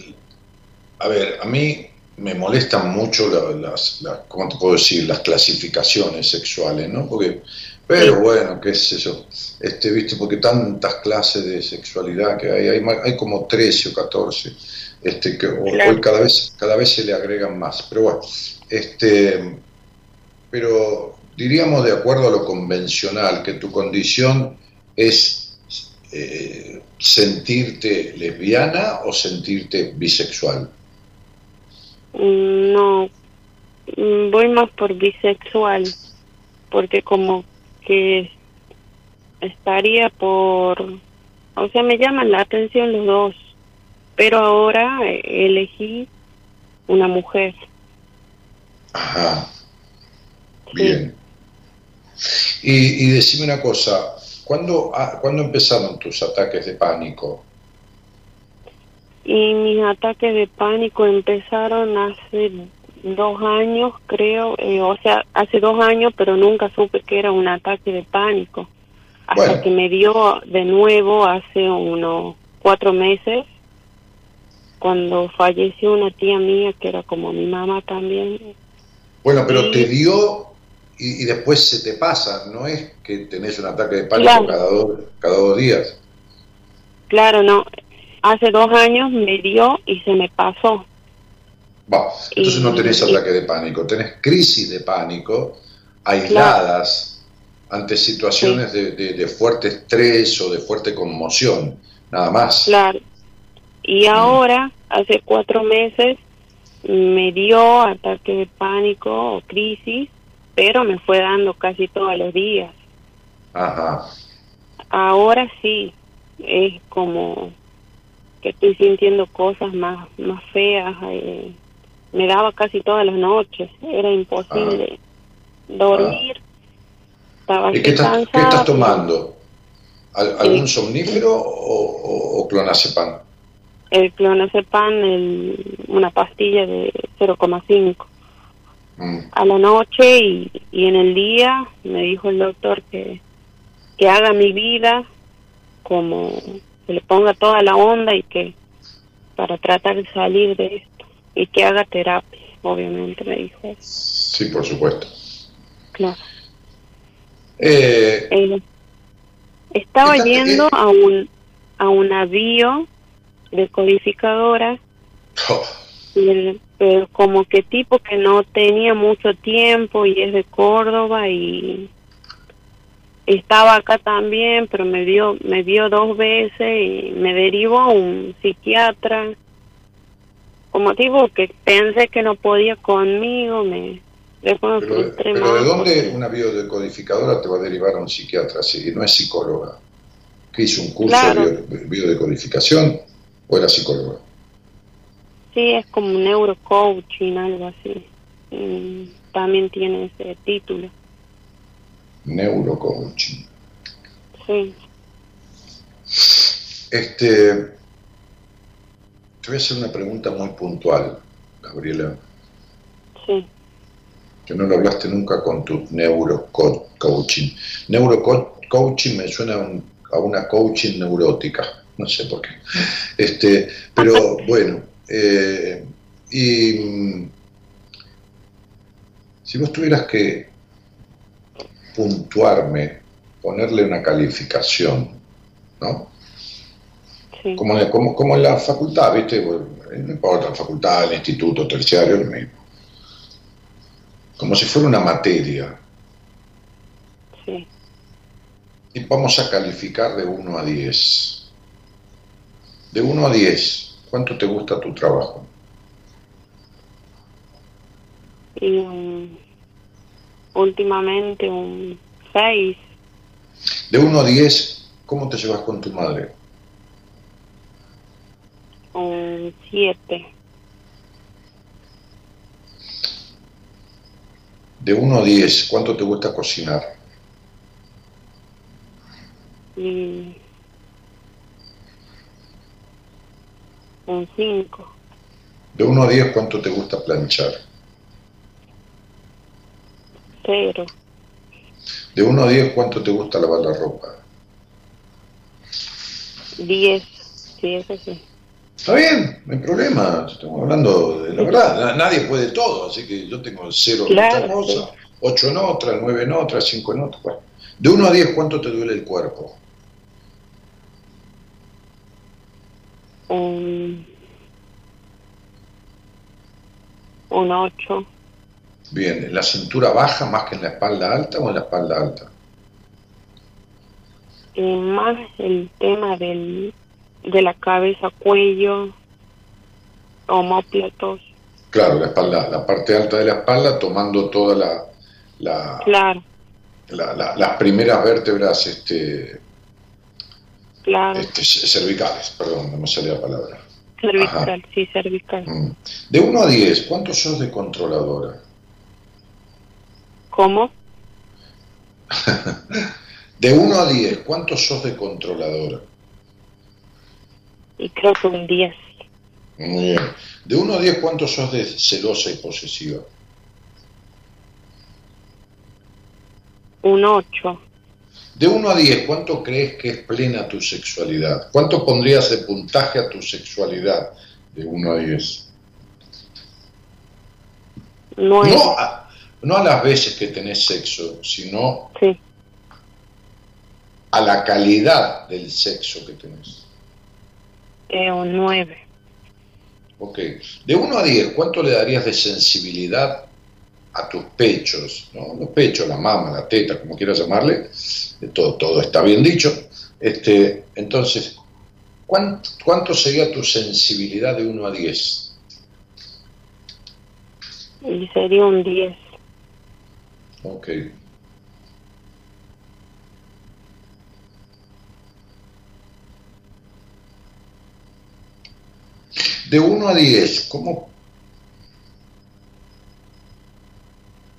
a ver, a mí me molestan mucho la- las, las, ¿cómo te puedo decir? Las clasificaciones sexuales, ¿no? Porque, pero Sí. bueno, qué sé yo, este, viste, porque tantas clases de sexualidad que hay, hay, como 13 o 14, este, que ho- Claro. hoy cada vez, cada vez se le agregan más, pero bueno, este, pero diríamos de acuerdo a lo convencional, que tu condición es eh, sentirte lesbiana o sentirte bisexual. Mm, No, mm, voy más por bisexual, porque como que estaría por, o sea, me llaman la atención los dos, pero ahora eh, elegí una mujer. Ajá, Sí. bien. Y, y decime una cosa, ¿cuándo, ah, ¿cuándo empezaron tus ataques de pánico? Y mis ataques de pánico empezaron hace dos años, creo, eh, o sea, hace dos años, pero nunca supe que era un ataque de pánico. Hasta Bueno. que me dio de nuevo hace unos cuatro meses, cuando falleció una tía mía que era como mi mamá también. Bueno, pero te dio y, y después se te pasa, no es que tenés un ataque de pánico Claro. cada, dos, cada dos días. Claro, no, hace dos años me dio y se me pasó. Va, entonces no tenés ataque de pánico, tenés crisis de pánico aisladas ante situaciones de, de- de fuerte estrés o de fuerte conmoción, nada más. Claro. Y ahora, hace cuatro meses, me dio ataque de pánico o crisis, pero me fue dando casi todos los días. Ajá. Ahora sí, es como que estoy sintiendo cosas más, más feas. eh, me daba casi todas las noches, era imposible dormir. Estaba ¿Y qué estás, qué cansada. estás tomando? ¿Al- ¿Algún Sí. somnífero o, o- o clonazepam? El clonazepam, el, una pastilla de 0,5. Mm, a la noche y, y en el día me dijo el doctor que, que haga mi vida como que le ponga toda la onda y que para tratar de salir de esto y que haga terapia, obviamente me dijo. Sí, por supuesto. Claro. Eh, Eh, estaba Esta- yendo eh. a un a una bio decodificadora oh, y el- pero como que tipo que no tenía mucho tiempo y es de Córdoba y estaba acá también pero me vio me vio dos veces y me derivó a un psiquiatra como tipo que pensé que no podía conmigo me pero, ¿de dónde una biodecodificadora te va a derivar a un psiquiatra si no es psicóloga? ¿Que hizo un curso de biodecodificación o era psicóloga? Sí, es como neurocoaching, algo así. también tiene ese título. Neurocoaching. Sí. Este, te voy a hacer una pregunta muy puntual, Gabriela. Sí que no lo hablaste nunca con tu neurocoaching. Neurocoaching me suena a, una coaching neurótica, no sé por qué. Este, pero bueno, eh, y mm, si vos tuvieras que puntuarme, ponerle una calificación, ¿no? Como, como, como, en la facultad, ¿viste? no importa, la facultad, el instituto, terciario, el mismo como si fuera una materia. Sí. Y vamos a calificar de 1 a 10. De 1 a 10, ¿cuánto te gusta tu trabajo? últimamente un 6. De 1 a 10, ¿cómo te llevas con tu madre? Un 7. De 1 a 10, ¿cuánto te gusta cocinar? un 5. De 1 a 10, ¿cuánto te gusta planchar? 0. De 1 a 10, ¿cuánto te gusta lavar la ropa? 10. Sí, eso sí. Está bien, no hay problema, estamos hablando de la verdad, nadie puede todo, así que yo tengo cero en otra cosa, ocho en otra, nueve en otra, cinco en otra. De uno a diez, ¿cuánto te duele el cuerpo? Un, un ocho. Bien, ¿en la cintura baja más que en la espalda alta o en la espalda alta? Más el tema del de la cabeza, cuello, homóplatos. Claro, la espalda, la parte alta de la espalda tomando toda la, la claro. La, las primeras vértebras este, claro. este, cervicales, perdón, no me sale la palabra. Cervical, sí, cervical. Mm. De 1 a 10, ¿cuántos sos de controladora? ¿Cómo? de 1 a 10, ¿cuántos sos de controladora? Y creo que un 10. Muy bien. De 1 a 10, ¿cuánto sos de celosa y posesiva? Un 8. De 1 a 10, ¿cuánto crees que es plena tu sexualidad? ¿Cuánto pondrías de puntaje a tu sexualidad de 1 a 10? 9. No a, no a las veces que tenés sexo, sino sí. a la calidad del sexo que tenés. Eh, un 9. Ok. De 1 a 10, ¿cuánto le darías de sensibilidad a tus pechos? ¿no? Los pechos, la mama, la teta, como quieras llamarle. Todo, todo está bien dicho. Este, entonces, ¿cuánto, ¿cuánto sería tu sensibilidad de 1 a 10? Y sería un 10. Ok. De 1 a 10, ¿cómo?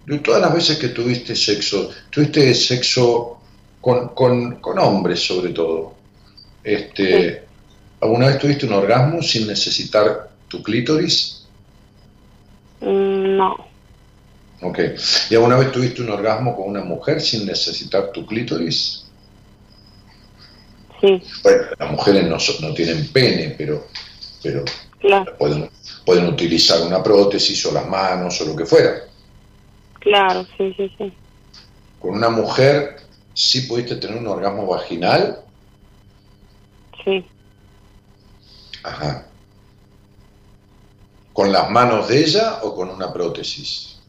De todas las veces que tuviste sexo, tuviste sexo con, hombres sobre todo. Este, ¿Alguna vez tuviste un orgasmo sin necesitar tu clítoris? Mm, no. Ok. ¿Y alguna vez tuviste un orgasmo con una mujer sin necesitar tu clítoris? Sí. Bueno, las mujeres no, no tienen pene, pero, pero Pueden, pueden utilizar una prótesis o las manos o lo que fuera. Claro, sí, sí, sí. Con una mujer, ¿sí pudiste tener un orgasmo vaginal? Sí. Ajá. ¿Con las manos de ella o con una prótesis?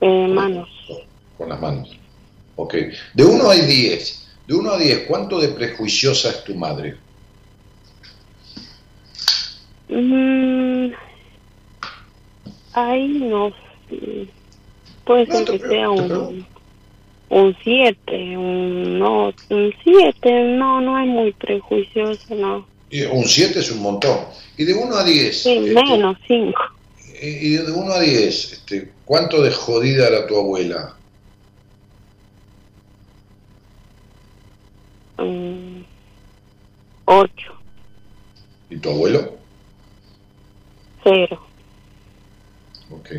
Eh, manos. Con las manos. Ok. De 1 a 10. De 1 a 10, ¿cuánto de prejuiciosa es tu madre? Mm, ay, no. puede ser que sea un un 7, un no, un 7, no, no es muy prejuicioso, no. Y un 7 es un montón. Y de 1 a 10. Sí, este, menos 5. y de 1 a 10, este, ¿cuánto de jodida era tu abuela? Mm, 8, ¿Y tu abuelo? 0. Ok.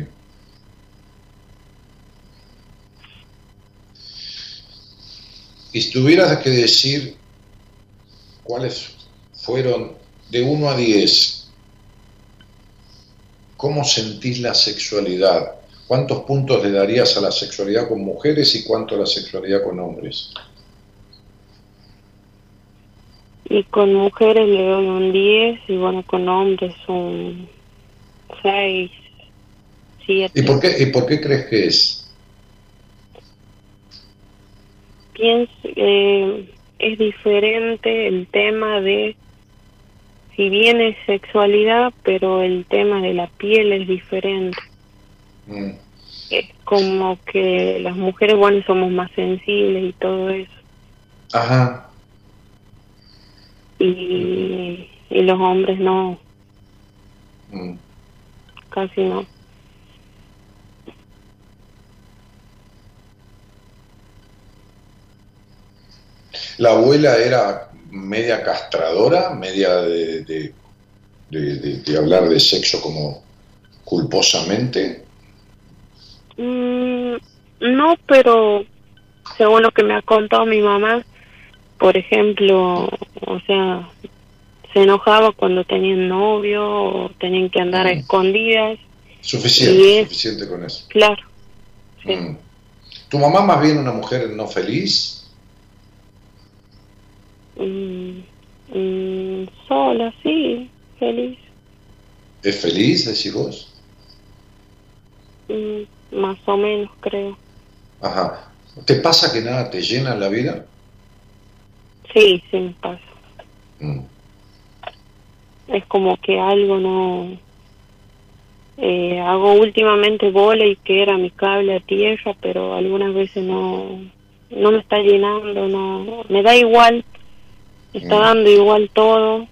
Y si tuvieras que decir cuáles fueron de 1 a 10, ¿cómo sentís la sexualidad? ¿Cuántos puntos le darías a la sexualidad con mujeres y cuánto a la sexualidad con hombres? Y con mujeres le doy un 10 y bueno, con hombres un 6, 7. ¿Y por qué, y por qué crees que es? Pienso, eh, es diferente el tema de, si bien es sexualidad, pero el tema de la piel es diferente. Mm, Es como que las mujeres, bueno, somos más sensibles y todo eso. Ajá. Y, y los hombres no, mm. Casi no. La abuela era media castradora, media de, de, de- de- de hablar de sexo como culposamente. Mm, no, pero según lo que me ha contado mi mamá, por ejemplo, o sea, se enojaba cuando tenían novio o tenían que andar a Mm. escondidas, Suficiente, es- suficiente con eso. claro. Sí. Mm. ¿Tu mamá más bien una mujer no feliz? Mm, mm, sola, sí, feliz, ¿Es feliz, decís vos? Mm, más o menos creo. Ajá. ¿Te pasa que nada te llena en la vida? Sí, sí me pasa. Es como que algo no... Eh, hago últimamente y que era mi cable a tierra, pero algunas veces no, no me está llenando, no me da igual, me está Mm. dando igual todo.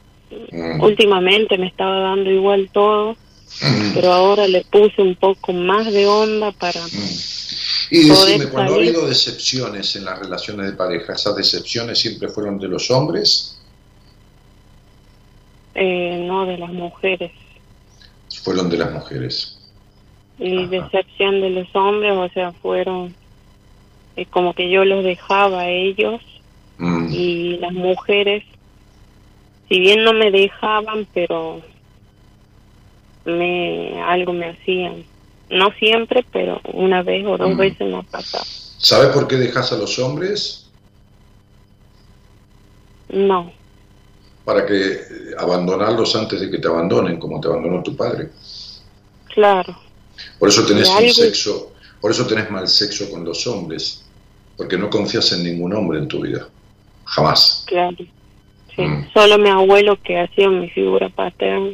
Mm. Últimamente me estaba dando igual todo, Mm. pero ahora le puse un poco más de onda para... Y decime, cuando ha habido decepciones en las relaciones de pareja, ¿esas decepciones siempre fueron de los hombres? Eh, no de las mujeres. Fueron de las mujeres. y Ajá. decepción de los hombres, o sea, fueron eh, como que yo los dejaba a ellos Mm. y las mujeres, si bien no me dejaban, pero me algo me hacían. No siempre, pero una vez o dos Mm. veces me ha pasado. ¿Sabes por qué dejas a los hombres? No, Para que abandonarlos antes de que te abandonen, como te abandonó tu padre. claro, Por eso tenés un sexo, por eso tenés mal sexo con los hombres, porque no confías en ningún hombre en tu vida. Jamás. claro. Sí. Mm. Solo mi abuelo que hacía mi figura paterna.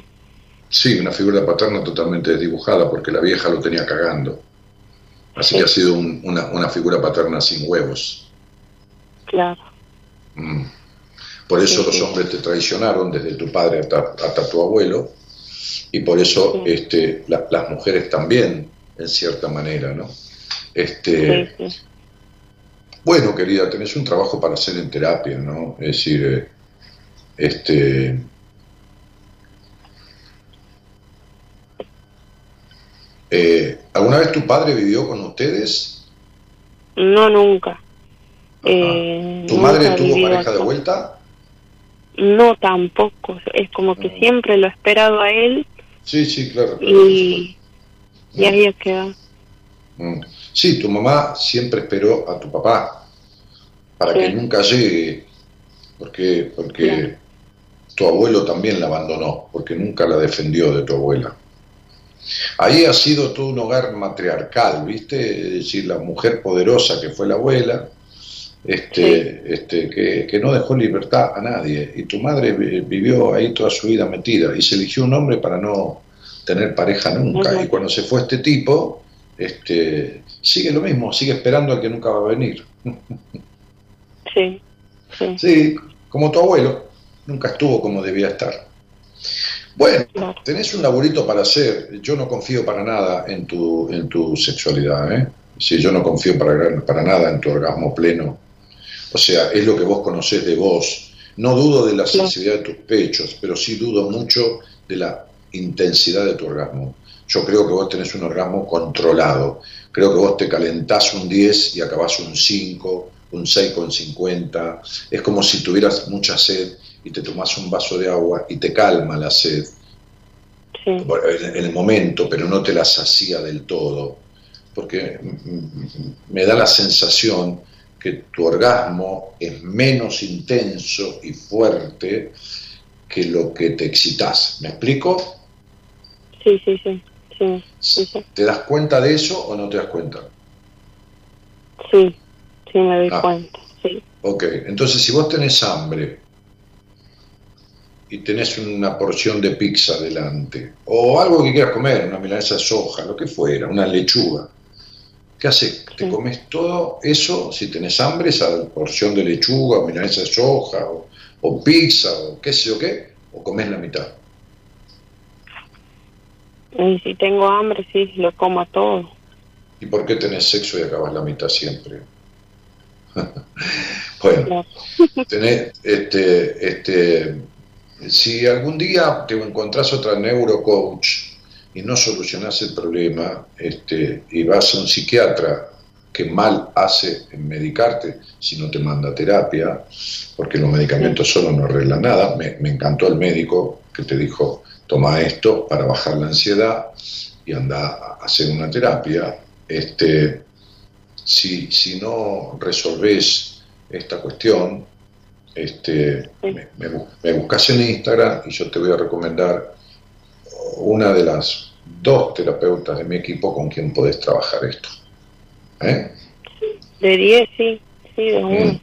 Sí, una figura paterna totalmente desdibujada, porque la vieja lo tenía cagando. Así Sí. que ha sido un- una, una figura paterna sin huevos. Claro, Mm. Por eso Sí, los sí. hombres te traicionaron desde tu padre hasta, hasta tu abuelo, y por eso Sí. este, la- las mujeres también, en cierta manera, ¿no? Este. Bueno, querida, tenés un trabajo para hacer en terapia, ¿no? Es decir, eh, este. eh, ¿Alguna vez tu padre vivió con ustedes? No, nunca. Eh, ¿Tu nunca madre tuvo pareja de vuelta? No, tampoco. Es como que Mm. siempre lo he esperado a él Sí, sí, claro. claro, y, y ahí ha quedado. Mm. Sí, tu mamá siempre esperó a tu papá para Sí. que nunca llegue, porque, porque Claro. tu abuelo también la abandonó, porque nunca la defendió de tu abuela. Ahí ha sido todo un hogar matriarcal, ¿viste? Es decir, la mujer poderosa que fue la abuela, este, este, que, que no dejó libertad a nadie. Y tu madre vi- vivió ahí toda su vida metida y se eligió un hombre para no tener pareja nunca. Y cuando se fue este tipo, este, sigue lo mismo, sigue esperando al que nunca va a venir. Sí, sí. Sí, como tu abuelo, nunca estuvo como debía estar. Bueno, Claro. tenés un laburito para hacer. Yo no confío para nada en tu, en tu sexualidad. ¿eh? Sí, yo no confío para, para nada en tu orgasmo pleno. O sea, es lo que vos conocés de vos. No dudo de la sensibilidad de tus pechos, pero sí dudo mucho de la intensidad de tu orgasmo. Yo creo que vos tenés un orgasmo controlado. Creo que vos te calentás un 10 y acabás un 5, un 6,50. Es como si tuvieras mucha sed y te tomás un vaso de agua y te calma la sed Sí, bueno, en el momento, pero no te la sacía del todo, porque me da la sensación que tu orgasmo es menos intenso y fuerte que lo que te excitas. ¿Me explico? sí, sí, sí, sí, sí, sí, ¿Te das cuenta de eso o no te das cuenta? sí, sí, me doy Ah. cuenta, sí, Ok, entonces si vos tenés hambre y tenés una porción de pizza delante, o algo que quieras comer, una milanesa de soja, lo que fuera, una lechuga, ¿qué haces? ¿Te Sí. comes todo eso si tenés hambre, esa porción de lechuga, milanesa de soja, o, o pizza, o qué sé yo qué, o comes la mitad? y si tengo hambre, sí, lo como todo, ¿Y por qué tenés sexo y acabas la mitad siempre? bueno, Tenés, este, este, si algún día te encontrás otra neurocoach y no solucionás el problema este, y vas a un psiquiatra que mal hace en medicarte si no te manda terapia, porque los medicamentos solo no arreglan nada. Me, me encantó el médico que te dijo, toma esto para bajar la ansiedad y anda a hacer una terapia. Este, si, si no resolvés esta cuestión, este, me, me me buscas en Instagram y yo te voy a recomendar una de las dos terapeutas de mi equipo con quien podés trabajar esto. ¿Eh? de 10, sí, sí, de uno, Mm.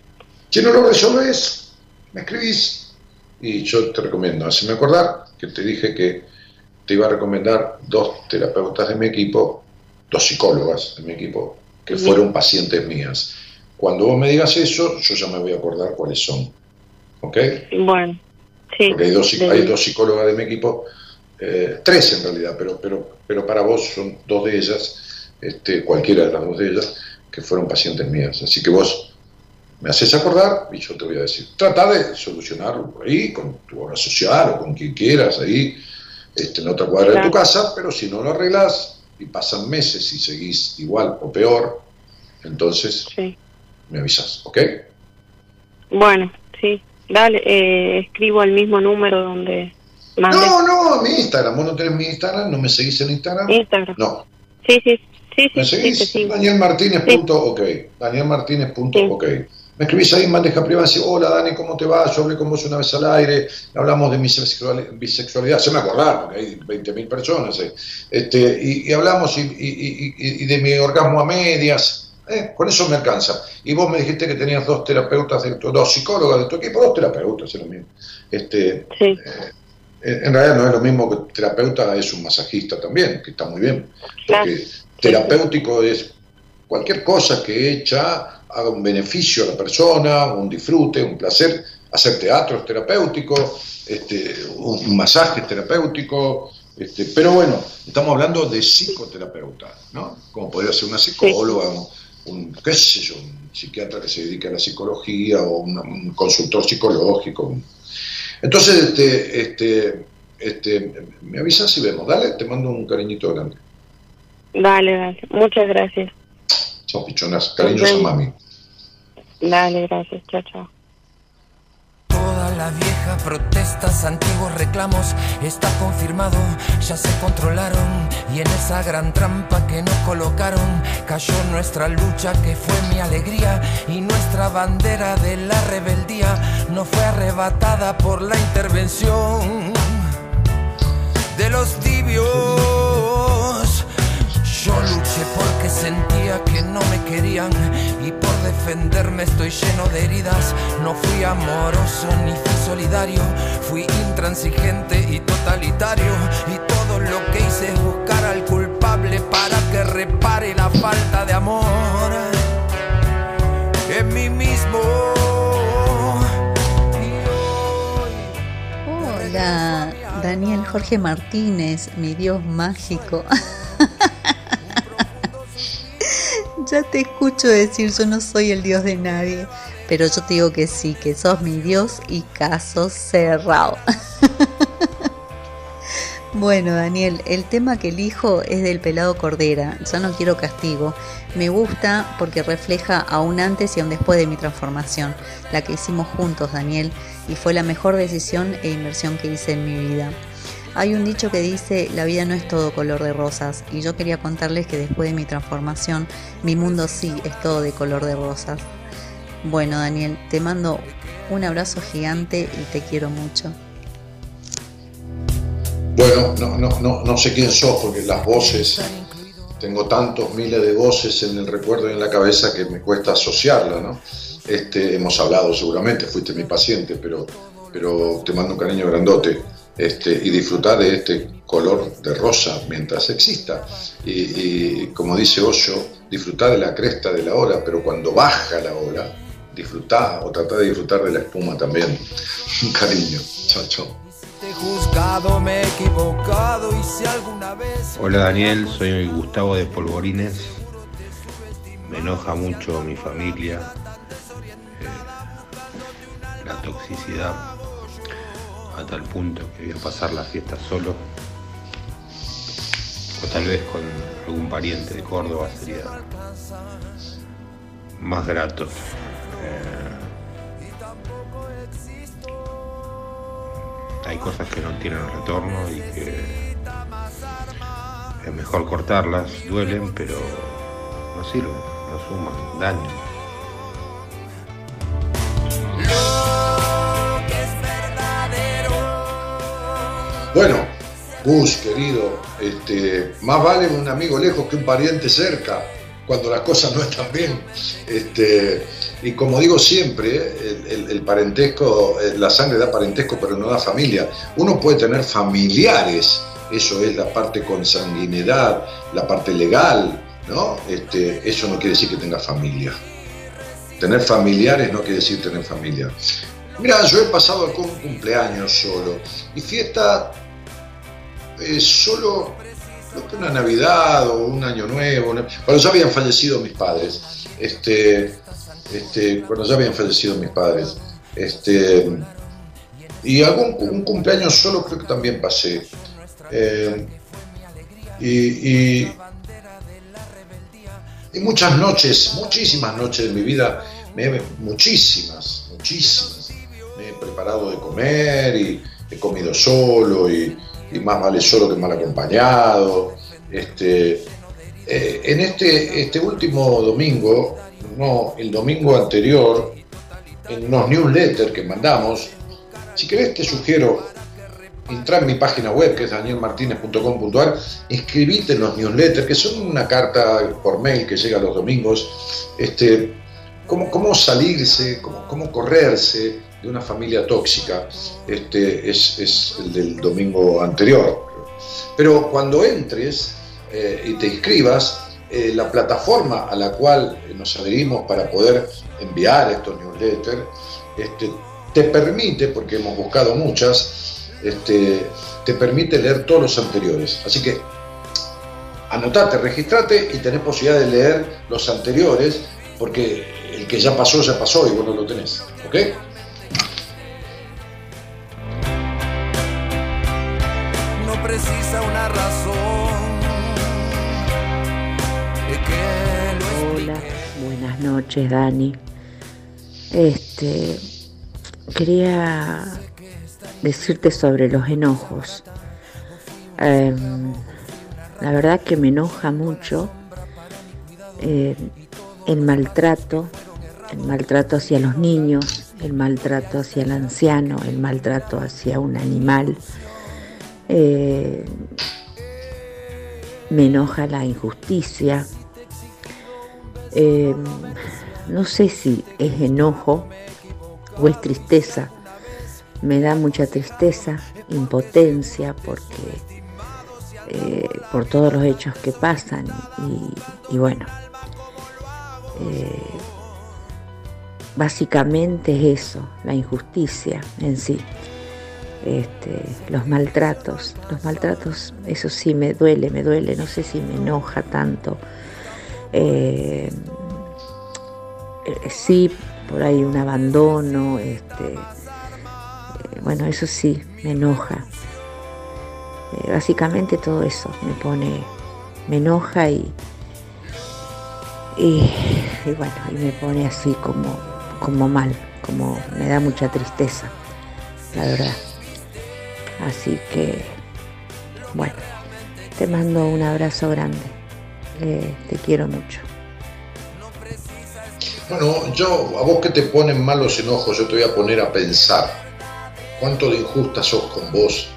Si no lo resolves, me escribís y yo te recomiendo. Haceme acordar que te dije que te iba a recomendar dos terapeutas de mi equipo, dos psicólogas de mi equipo, que fueron pacientes mías. Cuando vos me digas eso, yo ya me voy a acordar cuáles son. ¿Ok? bueno, sí, Porque hay dos, hay dos psicólogas de mi equipo, eh, tres en realidad, pero, pero, pero para vos son dos de ellas, este, cualquiera de las dos de ellas, que fueron pacientes mías. Así que vos me haces acordar y yo te voy a decir, trata de solucionarlo por ahí, con tu obra social o con quien quieras, ahí, este, en otra cuadra de tu casa, pero si no lo arreglas y pasan meses y seguís igual o peor, entonces sí, me avisas, ¿ok? bueno, sí, dale, eh, escribo el mismo número donde mandé No, no, mi Instagram, vos no tenés mi Instagram, no me seguís en Instagram. Instagram, No, sí, sí, sí, ¿Me sí, sí, seguís? te sigo. danielmartinez.ok. Danielmartinez.ok. Me escribís ahí en bandeja privada y decís, hola Dani, ¿cómo te va? Yo hablé con vos una vez al aire, hablamos de mi bisexual- bisexualidad, se me acordar, porque hay 20.000 personas. eh. Este, y, y hablamos y, y- y- de mi orgasmo a medias. eh, con eso me alcanza. Y vos me dijiste que tenías dos terapeutas, de tu- dos psicólogas de tu equipo, dos terapeutas, es lo mismo. Este, Sí, en en realidad no es lo mismo que terapeuta, es un masajista también, que está muy bien. Porque terapéutico es cualquier cosa que hecha haga un beneficio a la persona, un disfrute, un placer. Hacer teatro es terapéutico, este, un masaje es terapéutico, este, pero bueno, estamos hablando de psicoterapeuta, ¿no? Como podría ser una psicóloga, un, un, qué sé yo, un psiquiatra que se dedica a la psicología o un, un consultor psicológico. Entonces, este, este, este, me avisas y vemos, dale, te mando un cariñito grande. dale, dale, muchas gracias, Chao, pichonas, cariños a mami. dale, gracias, chao, chao. La vieja protestas, antiguos reclamos, está confirmado, ya se controlaron y en esa gran trampa que nos colocaron cayó nuestra lucha que fue mi alegría y nuestra bandera de la rebeldía no fue arrebatada por la intervención de los tibios. Luché porque sentía que no me querían y por defenderme estoy lleno de heridas. No fui amoroso ni fui solidario, fui intransigente y totalitario y todo lo que hice es buscar al culpable para que repare la falta de amor en mí mismo. Hola, Daniel Jorge Martínez, mi Dios mágico. ya te escucho decir yo no soy el Dios de nadie, pero yo te digo que sí, que sos mi Dios y caso cerrado. Bueno, Daniel, el tema que elijo es del pelado Cordera. Ya no quiero castigo. Me gusta porque refleja a un antes y a un después de mi transformación, la que hicimos juntos, Daniel, y fue la mejor decisión e inversión que hice en mi vida. Hay un dicho que dice, la vida no es todo color de rosas, y yo quería contarles que después de mi transformación, mi mundo sí es todo de color de rosas. Bueno, Daniel, te mando un abrazo gigante y te quiero mucho. Bueno, no, no, no, no sé quién sos porque las voces, tengo tantos miles de voces en el recuerdo y en la cabeza que me cuesta asociarla, ¿no? Este, hemos hablado seguramente, fuiste mi paciente, pero, pero te mando un cariño grandote. Este, y disfrutar de este color de rosa mientras exista. Y, como dice Osho, disfrutar de la cresta de la ola, pero cuando baja la ola, disfrutar o tratar de disfrutar de la espuma también. Un cariño. Chao, chao. Hola Daniel, soy Gustavo de Polvorines. Me enoja mucho mi familia, eh, la toxicidad, a tal punto que voy a pasar la fiesta solo. O tal vez con algún pariente de Córdoba sería más grato. Eh, hay cosas que no tienen retorno y que es mejor cortarlas, duelen, pero no sirven, no suman, daño. Bueno, Gus, querido, este, más vale un amigo lejos que un pariente cerca cuando las cosas no están bien. Este, y como digo siempre, el, parentesco, eh, la sangre da parentesco, pero no da familia. Uno puede tener familiares, eso es la parte consanguinidad, la parte legal, ¿no? Este, eso no quiere decir que tenga familia. Tener familiares no quiere decir tener familia. Mira, yo he pasado algún cumpleaños solo y fiesta eh, solo una Navidad o un Año Nuevo, cuando ya habían fallecido mis padres, este, este, cuando ya habían fallecido mis padres, este, y algún un cumpleaños solo creo que también pasé. Eh, y, y, muchas noches, muchísimas noches de mi vida, me, muchísimas, muchísimas, me he preparado de comer y he comido solo y, y más vale solo que mal acompañado. Este, eh, en este, este último domingo, no, el domingo anterior, en unos newsletters que mandamos, si querés te sugiero entrar en mi página web que es danielmartinez.com.ar, inscribite en los newsletters, que son una carta por mail que llega los domingos, este, cómo, cómo salirse, cómo, cómo correrse de una familia tóxica, este es, el del domingo anterior. Pero cuando entres eh, y te inscribas, eh, la plataforma a la cual nos adherimos para poder enviar estos newsletters, este, te permite, porque hemos buscado muchas, este, te permite leer todos los anteriores. Así que anotate, registrate y tenés posibilidad de leer los anteriores, porque el que ya pasó, ya pasó y vos no lo tenés. ¿Ok? Precisa una razón. Hola, buenas noches, Dani. Este, quería decirte sobre los enojos. Em, la verdad que me enoja mucho eh, el maltrato, el maltrato hacia los niños, el maltrato hacia el anciano, el maltrato hacia un animal eh, me enoja la injusticia. Eh, no sé si es enojo o es tristeza. Me da mucha tristeza, impotencia, porque eh, por todos los hechos que pasan y, bueno, básicamente es eso, la injusticia en sí. Este, los maltratos, los maltratos, eso sí me duele, me duele, no sé si me enoja tanto. Eh, sí, por ahí un abandono, este, bueno, eso sí, me enoja. Eh, básicamente todo eso me pone, me enoja y, y, bueno, y me pone así como, como mal, como me da mucha tristeza, la verdad. Así que, bueno, te mando un abrazo grande, te quiero mucho. Bueno, yo, a vos que te ponen malos enojos, yo te voy a poner a pensar cuánto de injusta sos con vos,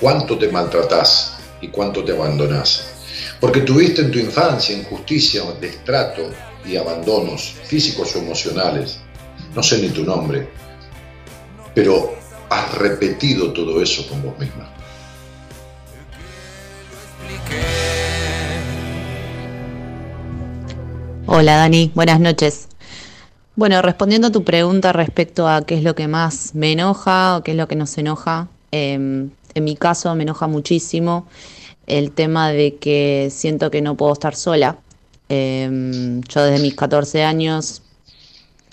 cuánto te maltratás y cuánto te abandonás. Porque tuviste en tu infancia injusticia, destrato y abandonos físicos o emocionales. No sé ni tu nombre, pero has repetido todo eso con vos misma. Hola Dani, buenas noches. Bueno, respondiendo a tu pregunta respecto a qué es lo que más me enoja o qué es lo que nos enoja, em, en mi caso me enoja muchísimo el tema de que siento que no puedo estar sola. Em, yo desde mis 14 años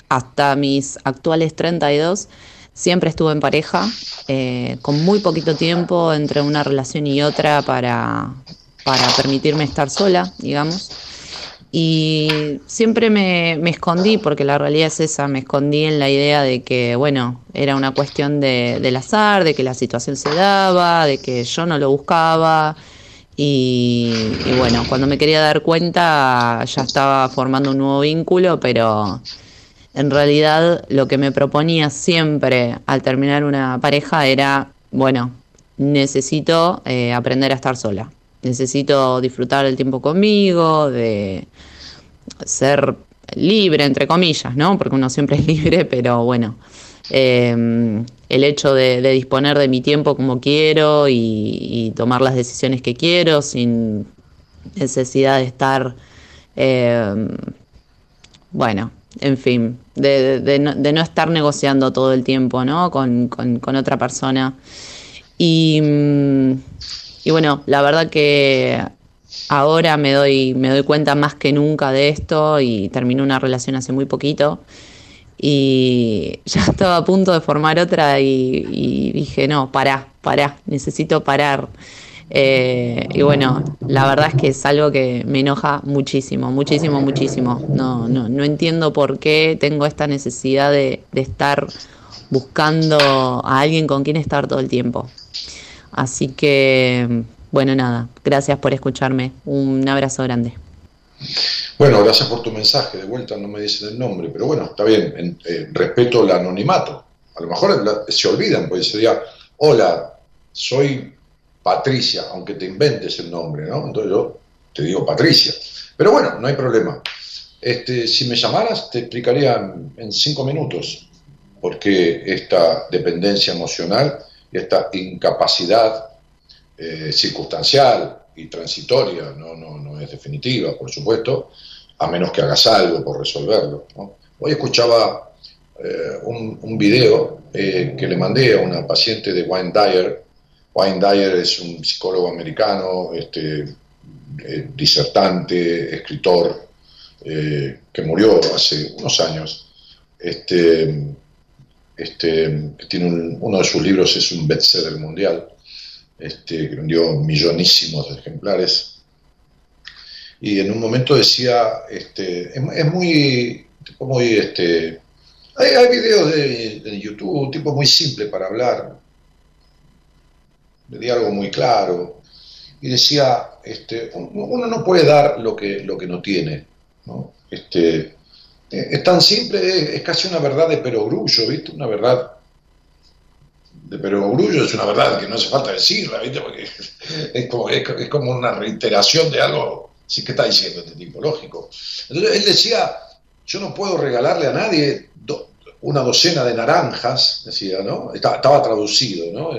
hasta mis actuales 32 siempre estuve en pareja, eh, con muy poquito tiempo entre una relación y otra para, para permitirme estar sola, digamos. Y siempre me, escondí, porque la realidad es esa, me escondí en la idea de que, bueno, era una cuestión de, del azar, de que la situación se daba, de que yo no lo buscaba. Y, bueno, cuando me quería dar cuenta ya estaba formando un nuevo vínculo, pero en realidad lo que me proponía siempre al terminar una pareja era, bueno, necesito eh, aprender a estar sola necesito disfrutar el tiempo conmigo, de ser libre, entre comillas, ¿no? Porque uno siempre es libre, pero bueno, em, el hecho de, disponer de mi tiempo como quiero y, tomar las decisiones que quiero sin necesidad de estar, em, bueno, en fin, de, no, estar negociando todo el tiempo, ¿no? Con, otra persona. Y mm, y bueno, la verdad que ahora me doy, me doy cuenta más que nunca de esto y terminé una relación hace muy poquito y ya estaba a punto de formar otra y, dije, no, pará, pará, necesito parar. Eh, y bueno, la verdad es que es algo que me enoja muchísimo, muchísimo, muchísimo. No, no, no entiendo por qué tengo esta necesidad de, de estar buscando a alguien con quien estar todo el tiempo. Así que, bueno, nada, gracias por escucharme. Un abrazo grande. Bueno, gracias por tu mensaje. De vuelta no me dicen el nombre, pero bueno, está bien. Eh, respeto el anonimato. A lo mejor se olvidan, porque sería, hola, soy Patricia, aunque te inventes el nombre, ¿no? Entonces yo te digo Patricia. Pero bueno, no hay problema. Este, si me llamaras, te explicaría en cinco minutos por qué esta dependencia emocional esta incapacidad eh, circunstancial y transitoria, no, no, no, es definitiva, por supuesto, a menos que hagas algo por resolverlo. Hoy escuchaba eh, un, un, video eh, que le mandé a una paciente de Wayne Dyer. Wayne Dyer es un psicólogo americano, este, disertante, escritor, que murió hace unos años. Este, este, tiene uno de sus libros es un bestseller mundial, este, que vendió millonísimos de ejemplares. Y en un momento decía, este, es, muy, muy este, hay, videos de, YouTube, un tipo muy simple para hablar, de algo muy claro, y decía, este, uno no puede dar lo que, lo que no tiene. Este, eh, es tan simple, es, casi una verdad de perogrullo, ¿viste? Una verdad de perogrullo es una verdad que no hace falta decirla, ¿viste? Porque es como, es, como una reiteración de algo, sí que está diciendo este tipo, lógico. Entonces él decía, yo no puedo regalarle a nadie una docena de naranjas, decía, ¿no? Estaba, traducido, ¿no?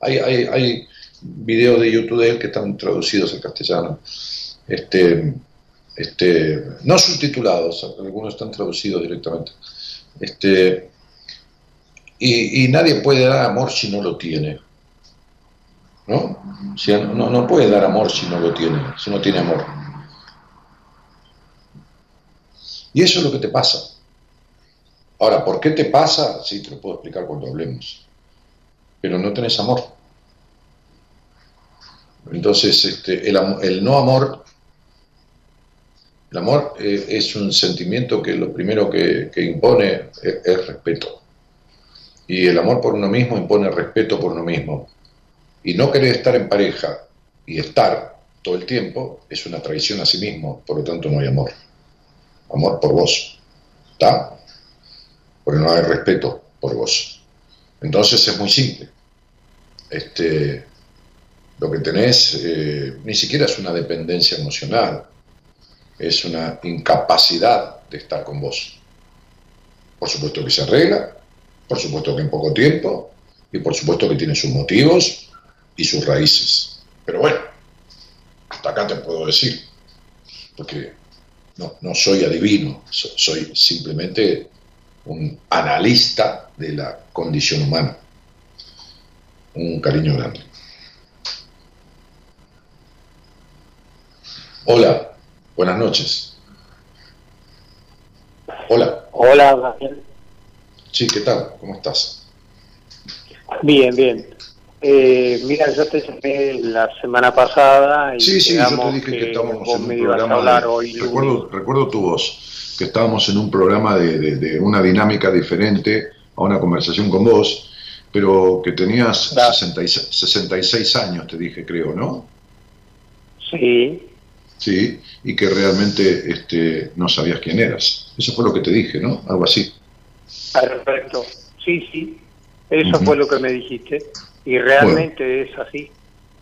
Hay, hay, hay, videos de YouTube de él que están traducidos al castellano. Este, este, no subtitulados, algunos están traducidos directamente. Este, y, nadie puede dar amor si no lo tiene. ¿no? No, no puede dar amor si no lo tiene, si no tiene amor. Y eso es lo que te pasa. Ahora, ¿por qué te pasa? Sí, te lo puedo explicar cuando hablemos. Pero no tenés amor. Entonces, este, el, el no amor, el amor eh, es un sentimiento que lo primero que, impone es, es respeto. Y el amor por uno mismo impone respeto por uno mismo. Y no querer estar en pareja y estar todo el tiempo es una traición a sí mismo, por lo tanto no hay amor. Amor por vos. ¿Está? Porque no hay respeto por vos. Entonces es muy simple. Este, lo que tenés eh, ni siquiera es una dependencia emocional, es una incapacidad de estar con vos. Por supuesto que se arregla, por supuesto que en poco tiempo, y por supuesto que tiene sus motivos y sus raíces. Pero bueno, hasta acá te puedo decir, porque no, no soy adivino, soy simplemente un analista de la condición humana. Un cariño grande. Hola, buenas noches. Hola. Hola, Daniel. Sí, ¿qué tal? ¿Cómo estás? Bien, bien. Eh, mira, yo te llamé la semana pasada y sí, sí, yo te dije que, que estábamos en un programa. De, hoy, recuerdo, recuerdo tu voz, que estábamos en un programa de, de, de, una dinámica diferente a una conversación con vos, pero que tenías claro. 66, 66 años, te dije, creo, ¿no? Sí. Sí, y que realmente este, no sabías quién eras. Eso fue lo que te dije, ¿no? Algo así. Perfecto. Sí, sí. Eso uh -huh. fue lo que me dijiste. Y realmente bueno. es así.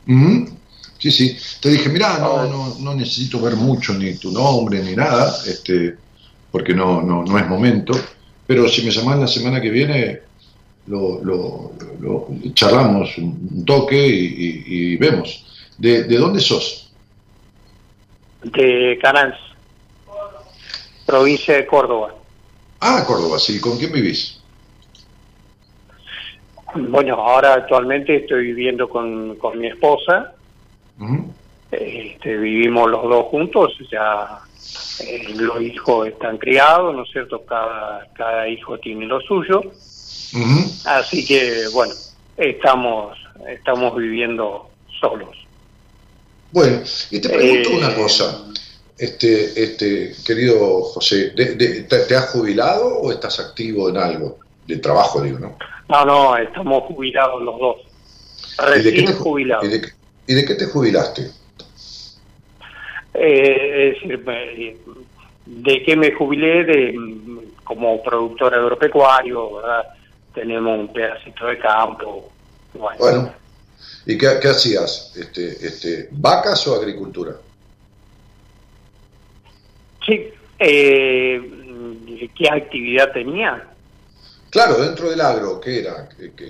Uh -huh. Sí, sí. Te dije, mira, no, no, no, necesito ver mucho ni tu nombre ni nada, este, porque no, no, no es momento. Pero si me llamas la semana que viene, lo, lo, lo charlamos un toque y, y, y vemos. ¿De, ¿De, dónde sos? De Canals, provincia de Córdoba. Ah, Córdoba, sí. ¿Con quién vivís? Bueno, ahora actualmente estoy viviendo con, con mi esposa. Uh -huh. este, vivimos los dos juntos, ya eh, los hijos están criados, ¿no es cierto? Cada, cada hijo tiene lo suyo. Uh -huh. Así que, bueno, estamos, estamos viviendo solos. Bueno, y te pregunto eh, una cosa, este, este, querido José, ¿de, de, te, ¿te has jubilado o estás activo en algo? De trabajo, digo, ¿no? No, no, estamos jubilados los dos. Recién ¿Y de, qué te, jubilados. ¿y de, ¿Y de, qué te jubilaste? Eh, es decir, ¿de qué me jubilé? De, como productor agropecuario, ¿verdad? Tenemos un pedacito de campo. Bueno. bueno ¿Y qué, qué, hacías? Este, este, ¿Vacas o agricultura? Sí. Eh, ¿Qué actividad tenía? Claro, dentro del agro, ¿qué era?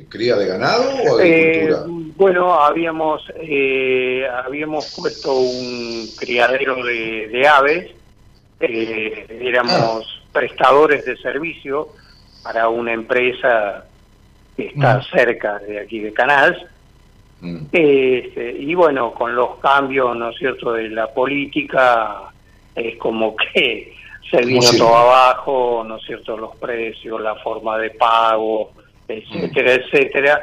¿Cría de ganado o agricultura? Eh, bueno, habíamos eh, habíamos puesto un criadero de, de aves, eh, éramos ah. prestadores de servicio para una empresa que está mm. cerca de aquí de Canals. Mm. Este, y bueno, con los cambios, ¿no es cierto?, de la política, es como que se vino todo abajo, ¿no es cierto?, los precios, la forma de pago, etcétera, mm. etcétera,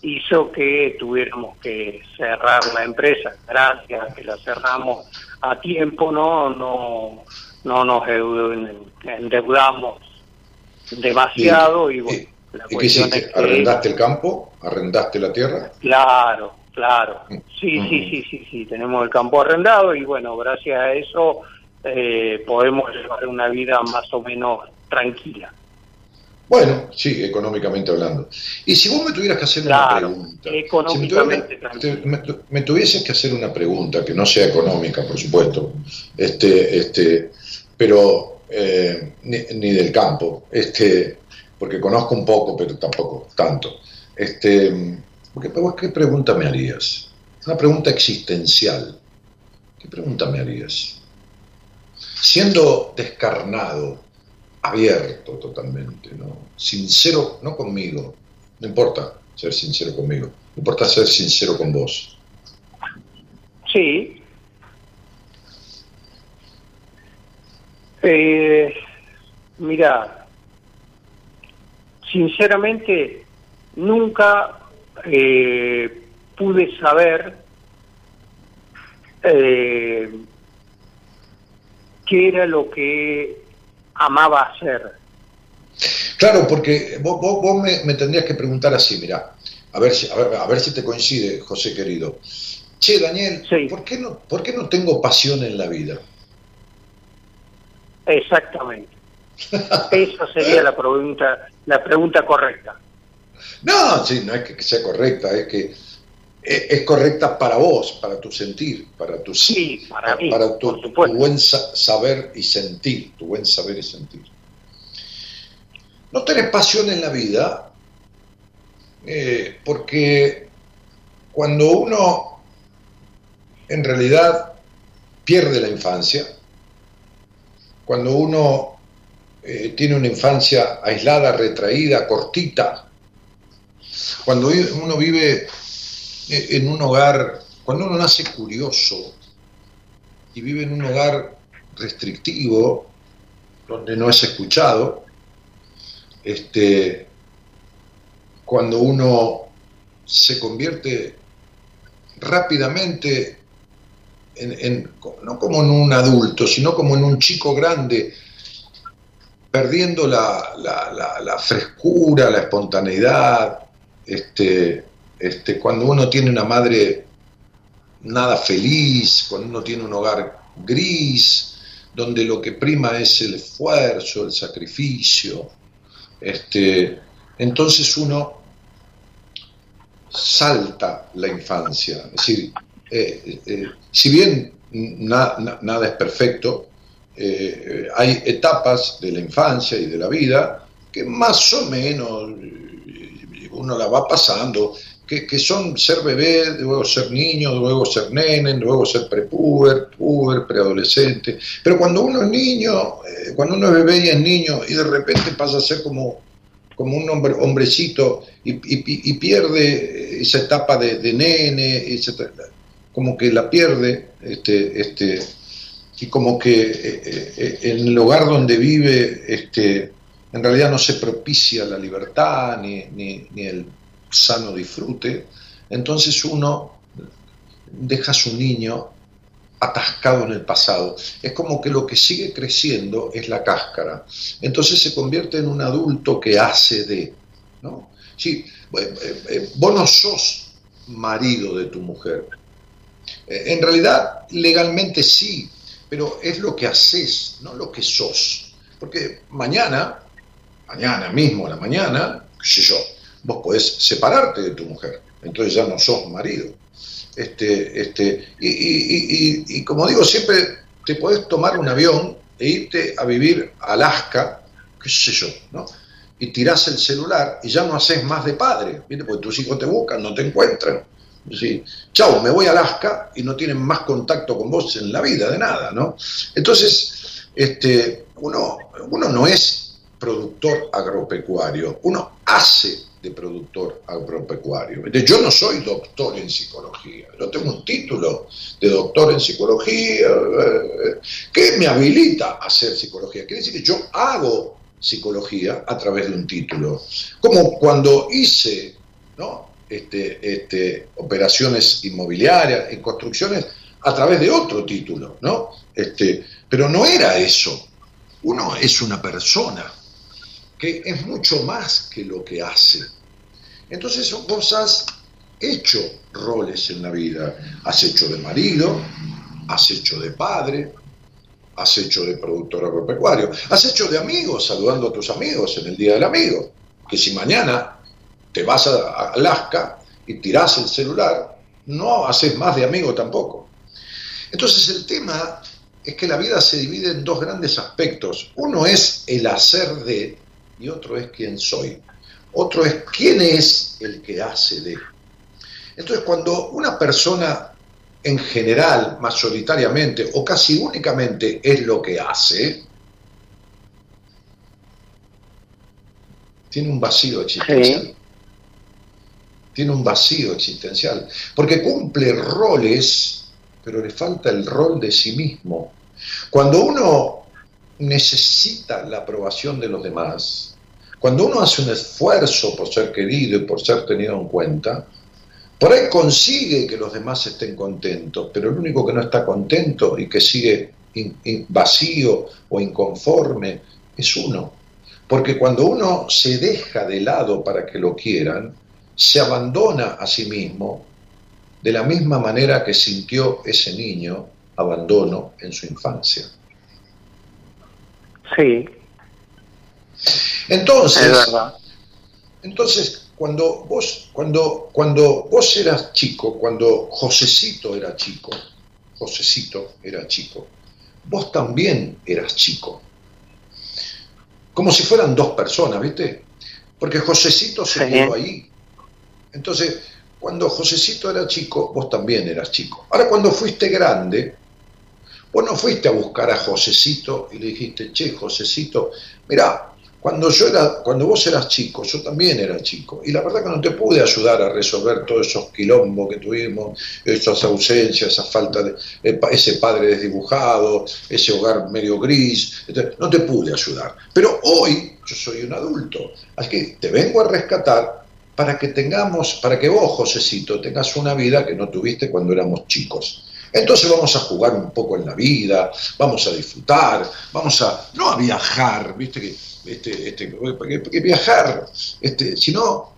hizo que tuviéramos que cerrar la empresa. Gracias que la cerramos a tiempo, no no no nos endeudamos demasiado y, y bueno, ¿y, la ¿y qué hiciste? ¿Arrendaste el campo? ¿Arrendaste la tierra? Claro, claro. Sí, mm. sí, sí, sí, sí, tenemos el campo arrendado y bueno, gracias a eso eh, podemos llevar una vida más o menos tranquila. Bueno, sí, económicamente hablando. Y si vos me tuvieras que hacer claro, una pregunta, económicamente si me, me, me, tuvieses que hacer una pregunta que no sea económica, por supuesto, este, este, pero eh, ni, del campo, este, porque conozco un poco, pero tampoco tanto. Este, ¿qué, ¿Qué pregunta me harías? una pregunta existencial. ¿Qué pregunta me harías? Siendo descarnado, abierto totalmente, ¿no? Sincero, no conmigo, no importa ser sincero conmigo, importa ser sincero con vos. Sí. Eh, mira, sinceramente nunca eh, pude saber eh, qué era lo que amaba hacer. Claro, porque vos, vos- vos me, me tendrías que preguntar así, mira, a ver si, a ver, a ver si te coincide, José querido. Che, Daniel, ¿por, qué no, ¿por qué no tengo pasión en la vida? Exactamente. Esa sería la pregunta, la pregunta correcta. No, sí, no es que sea correcta, es que es, correcta para vos, para tu sentir, para tu sí, para, mí, tu, tu buen sa- saber y sentir, tu buen saber y sentir. No tenés pasión en la vida eh, porque cuando uno en realidad pierde la infancia, cuando uno eh, tiene una infancia aislada, retraída, cortita, cuando uno vive eh, en un hogar, cuando uno nace curioso y vive en un hogar restrictivo, donde no es escuchado, este, cuando uno se convierte rápidamente no como en un adulto, sino como en un chico grande, perdiendo la- la frescura, la espontaneidad, este, este, cuando uno tiene una madre nada feliz, cuando uno tiene un hogar gris, donde lo que prima es el esfuerzo, el sacrificio, este, entonces uno salta la infancia. Es decir, eh, eh, si bien na- na- nada es perfecto, eh, hay etapas de la infancia y de la vida que más o menos uno la va pasando, que, que son ser bebé, luego ser niño, luego ser nene, luego ser prepuber, puber, preadolescente. Pero cuando uno es niño, cuando uno es bebé y es niño, y de repente pasa a ser como, como un hombre, hombrecito y, pierde esa etapa de, nene, etapa- como que la pierde, este, este, y como que eh, eh, en el hogar donde vive, este, en realidad no se propicia la libertad ni, ni- ni el sano disfrute, entonces uno deja a su niño atascado en el pasado. Es como que lo que sigue creciendo es la cáscara. Entonces se convierte en un adulto que hace de. ¿no? Sí, eh, eh, eh, vos no sos marido de tu mujer. Eh, en realidad, legalmente sí, pero es lo que haces, no lo que sos. Porque mañana, mañana mismo a la mañana, qué sé yo, vos podés separarte de tu mujer, entonces ya no sos marido. Este, este, y, y- y- y- y como digo, siempre te podés tomar un avión e irte a vivir a Alaska, qué sé yo, ¿no? Y tirás el celular y ya no haces más de padre. Porque tus hijos te buscan, no te encuentran. Sí, chau, me voy a Alaska y no tienen más contacto con vos en la vida, de nada, ¿no? Entonces, este, uno, uno no es productor agropecuario, uno hace de productor agropecuario. Yo no soy doctor en psicología, yo tengo un título de doctor en psicología eh, que me habilita a hacer psicología. Quiere decir que yo hago psicología a través de un título. Como cuando hice ¿no? Este, este, operaciones inmobiliarias, en construcciones, a través de otro título, ¿no? Este, pero no era eso. Uno es una persona que es mucho más que lo que hace. Entonces vos has hecho roles en la vida. Has hecho de marido, has hecho de padre, has hecho de productor agropecuario, has hecho de amigo, saludando a tus amigos en el Día del Amigo. Que si mañana te vas a Alaska y tirás el celular, no haces más de amigo tampoco. Entonces el tema es que la vida se divide en dos grandes aspectos. Uno es el hacer de y otro es quién soy. Otro es quién es el que hace de. Entonces, cuando una persona en general, mayoritariamente o casi únicamente es lo que hace, tiene un vacío existencial. Tiene un vacío existencial. Porque cumple roles, pero le falta el rol de sí mismo. Cuando uno necesita la aprobación de los demás, cuando uno hace un esfuerzo por ser querido y por ser tenido en cuenta, por ahí consigue que los demás estén contentos, pero el único que no está contento y que sigue vacío o inconforme es uno. Porque cuando uno se deja de lado para que lo quieran, se abandona a sí mismo de la misma manera que sintió ese niño abandono en su infancia. Sí. Entonces, entonces cuando vos, cuando, cuando vos eras chico, cuando Josecito era chico, Josecito era chico, vos también eras chico como si fueran dos personas, ¿viste? Porque Josecito se quedó ahí. Entonces, cuando Josecito era chico, vos también eras chico. Ahora, cuando fuiste grande, vos no fuiste a buscar a Josecito y le dijiste, che, Josecito, mira, cuando, yo era, cuando vos eras chico, yo también era chico. Y la verdad que no te pude ayudar a resolver todos esos quilombos que tuvimos, esas ausencias, esa falta de ese padre desdibujado, ese hogar medio gris. No te pude ayudar. Pero hoy yo soy un adulto. Así que te vengo a rescatar para que tengamos, para que vos, Josecito, tengas una vida que no tuviste cuando éramos chicos. Entonces vamos a jugar un poco en la vida, vamos a disfrutar, vamos a, no a viajar, viste que este, este, que, viajar, este, sino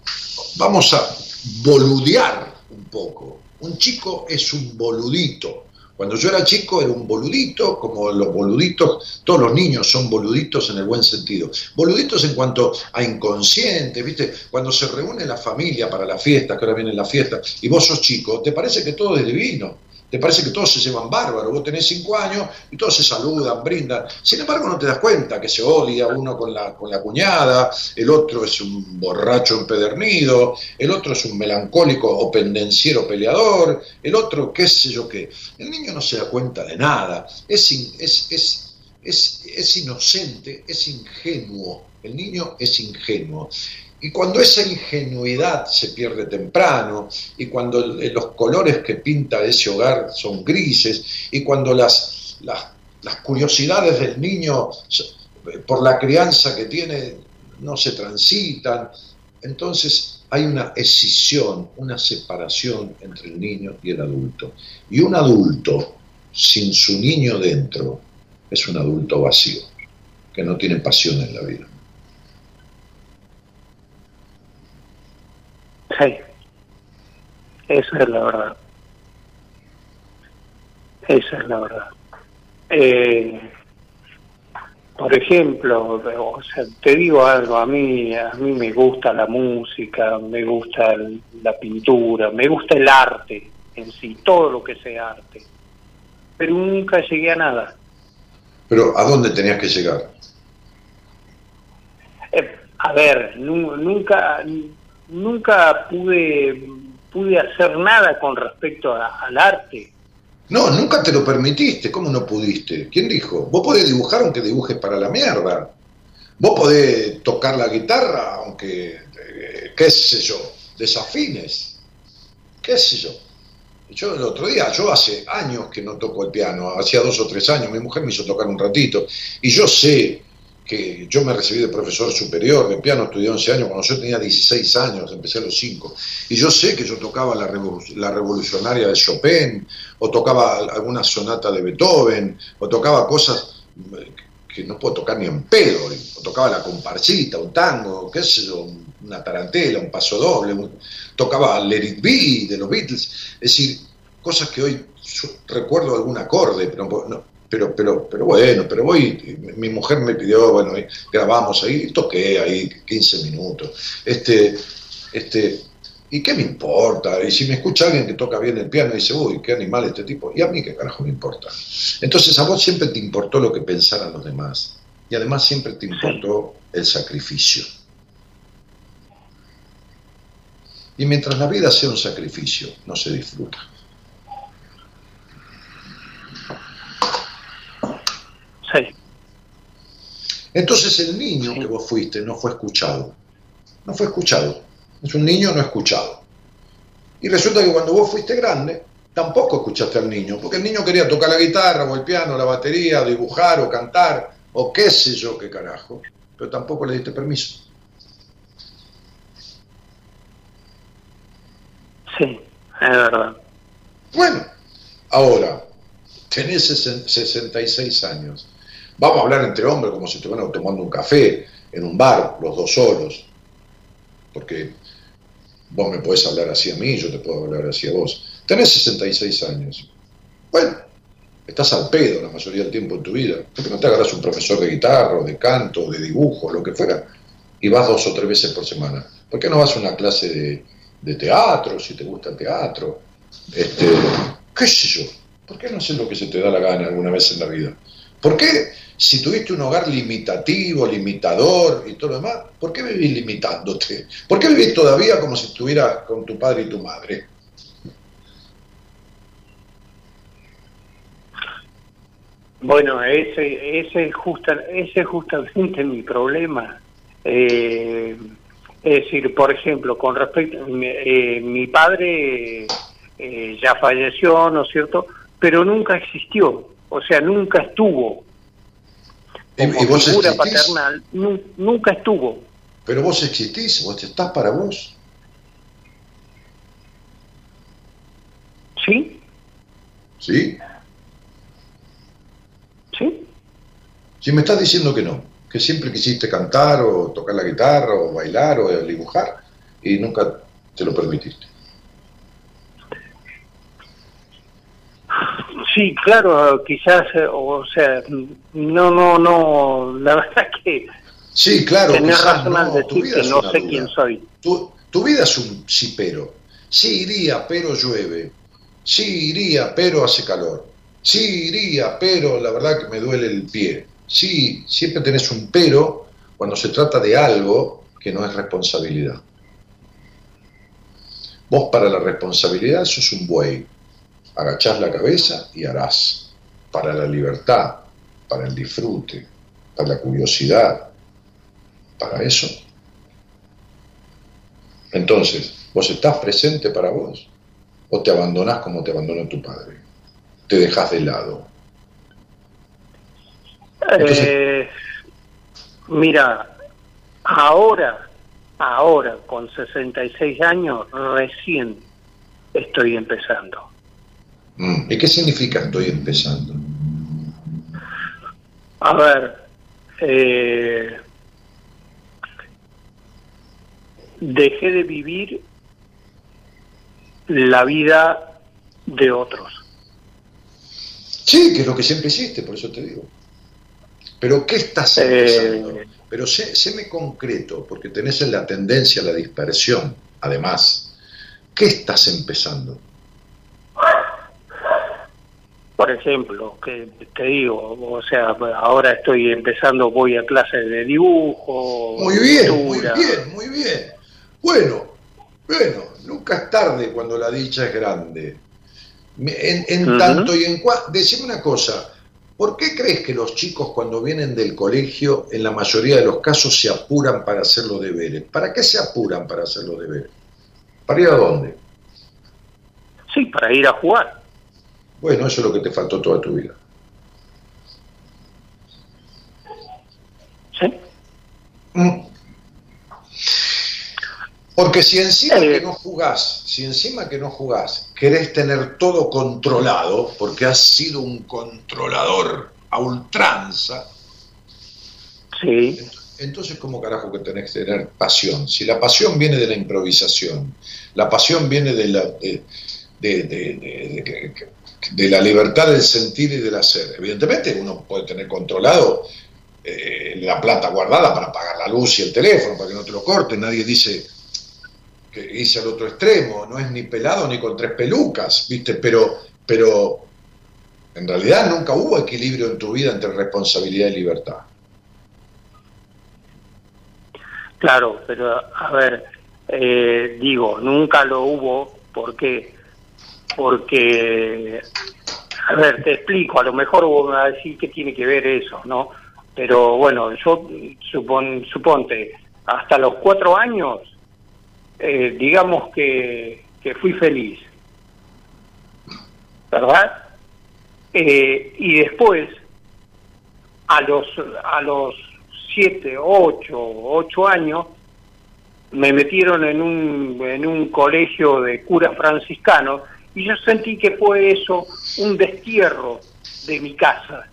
vamos a boludear un poco. Un chico es un boludito. Cuando yo era chico era un boludito, como los boluditos, todos los niños son boluditos en el buen sentido. Boluditos en cuanto a inconsciente, ¿viste? Cuando se reúne la familia para la fiesta, que ahora viene la fiesta, y vos sos chico, te parece que todo es divino te parece que todos se llevan bárbaro, vos tenés cinco años y todos se saludan, brindan. Sin embargo, no te das cuenta que se odia uno con la, con la cuñada, el otro es un borracho empedernido, el otro es un melancólico o pendenciero peleador, el otro qué sé yo qué. El niño no se da cuenta de nada, es, es, es, es, es inocente, es ingenuo. El niño es ingenuo. Y cuando esa ingenuidad se pierde temprano, y cuando los colores que pinta ese hogar son grises, y cuando las, las, curiosidades del niño por la crianza que tiene no se transitan, entonces hay una escisión, una separación entre el niño y el adulto. Y un adulto sin su niño dentro es un adulto vacío, que no tiene pasión en la vida. Sí, esa es la verdad. Esa es la verdad. Eh, por ejemplo, o sea, te digo algo, a mí, a mí me gusta la música, me gusta la pintura, me gusta el arte en sí, todo lo que sea arte, pero nunca llegué a nada. Pero ¿a dónde tenías que llegar? Eh, a ver, nunca nunca pude, pude hacer nada con respecto al arte. No, nunca te lo permitiste. ¿Cómo no pudiste? ¿Quién dijo? Vos podés dibujar aunque dibujes para la mierda. Vos podés tocar la guitarra aunque, eh, qué sé yo, desafines. ¿Qué sé yo? Yo el otro día, yo hace años que no toco el piano, hacía dos o tres años, mi mujer me hizo tocar un ratito, y yo sé que yo me recibí de profesor superior de piano, estudié 11 años, cuando yo tenía 16 años, empecé a los 5, y yo sé que yo tocaba la, la revolucionaria de Chopin, o tocaba alguna sonata de Beethoven, o tocaba cosas que no puedo tocar ni en pedo, o tocaba la comparsita, un tango, qué sé yo, una tarantela, un paso doble, tocaba Let It Be de los Beatles, es decir, cosas que hoy recuerdo algún acorde, pero no, pero, pero, pero bueno, pero voy, mi mujer me pidió, bueno, grabamos ahí, toqué ahí 15 minutos. Este, este, ¿y qué me importa? Y si me escucha alguien que toca bien el piano dice, uy, qué animal este tipo, y a mí qué carajo me importa. Entonces a vos siempre te importó lo que pensaran los demás, y además siempre te importó el sacrificio. Y mientras la vida sea un sacrificio, no se disfruta. Sí. Entonces el niño que vos fuiste no fue escuchado. No fue escuchado. Es un niño no escuchado. Y resulta que cuando vos fuiste grande, tampoco escuchaste al niño, porque el niño quería tocar la guitarra o el piano, la batería, dibujar o cantar, o qué sé yo qué carajo, pero tampoco le diste permiso. Sí, es verdad. Bueno, ahora, tenés 66 años. Vamos a hablar entre hombres como si estuvieran tomando un café en un bar, los dos solos. Porque vos me podés hablar así a mí, yo te puedo hablar así a vos. Tenés 66 años. Bueno, estás al pedo la mayoría del tiempo en tu vida. ¿Por qué no te agarras un profesor de guitarra, de canto, de dibujo, lo que fuera, y vas dos o tres veces por semana? ¿Por qué no vas a una clase de, de teatro, si te gusta el teatro? Este, ¿Qué sé yo? ¿Por qué no hacer lo que se te da la gana alguna vez en la vida? ¿Por qué, si tuviste un hogar limitativo, limitador y todo lo demás, ¿por qué vivís limitándote? ¿Por qué vivís todavía como si estuvieras con tu padre y tu madre? Bueno, ese, ese, es justa, ese es justamente mi problema. Eh, es decir, por ejemplo, con respecto, eh, mi padre eh, ya falleció, ¿no es cierto? Pero nunca existió, o sea, nunca estuvo. Como ¿Y vos figura existís? paternal, nu- nunca estuvo. Pero vos existís, vos estás para vos. ¿Sí? ¿Sí? ¿Sí? Si me estás diciendo que no, que siempre quisiste cantar o tocar la guitarra o bailar o dibujar y nunca te lo permitiste. Sí, claro, quizás, eh, o sea, no, no, no, la verdad que Sí, claro, tenés quizás razón no, al tu decir vida que no sé duda. quién soy. Tu, tu vida es un sí pero. Sí iría, pero llueve. Sí iría, pero hace calor. Sí iría, pero la verdad que me duele el pie. Sí, siempre tenés un pero cuando se trata de algo que no es responsabilidad. Vos para la responsabilidad sos un buey. Agachás la cabeza y harás. Para la libertad, para el disfrute, para la curiosidad, para eso. Entonces, ¿vos estás presente para vos? ¿O te abandonás como te abandonó tu padre? Te dejas de lado. Eh, mira, ahora, ahora, con 66 años, recién estoy empezando. Mm, ¿Y qué significa estoy empezando? A ver, eh, dejé de vivir la vida de otros. Sí, que es lo que siempre hiciste, por eso te digo. Pero ¿qué estás empezando? Eh, Pero sé, séme concreto, porque tenés la tendencia a la dispersión, además. ¿Qué estás empezando? Por ejemplo, que te digo, o sea, ahora estoy empezando, voy a clases de dibujo, Muy bien, muy pintura. bien, muy bien. Bueno, bueno, nunca es tarde cuando la dicha es grande. En, en tanto y en cuanto, decime una cosa, ¿por qué crees que los chicos cuando vienen del colegio, en la mayoría de los casos, se apuran para hacer los deberes? ¿Para qué se apuran para hacer los deberes? ¿Para ir a dónde? Sí, para ir a jugar. Bueno, eso es lo que te faltó toda tu vida. ¿sí? Mm. Porque si encima Eh. que no jugás, si encima que no jugás, querés tener todo controlado, porque has sido un controlador a ultranza, Sí, entonces ¿cómo carajo que tenés que tener pasión? Si la pasión viene de la improvisación, la pasión viene de la, de, de- de- de- de- la libertad del sentir y del hacer. Evidentemente uno puede tener controlado eh, la plata guardada para pagar la luz y el teléfono, para que no te lo corten, nadie dice que hice al otro extremo, no es ni pelado ni con tres pelucas, ¿viste? Pero, pero en realidad nunca hubo equilibrio en tu vida entre responsabilidad y libertad. claro, pero a ver, Eh, digo, nunca lo hubo porque, porque, a ver, te explico, a lo mejor vos me vas a decir que tiene que ver eso, ¿no? Pero bueno, yo supon, suponte, hasta los cuatro años, eh, digamos que, que fui feliz, ¿verdad? Eh, y después, a los, a los siete, ocho, ocho años, me metieron en un, en un colegio de curas franciscanos y yo sentí que fue eso un destierro de mi casa.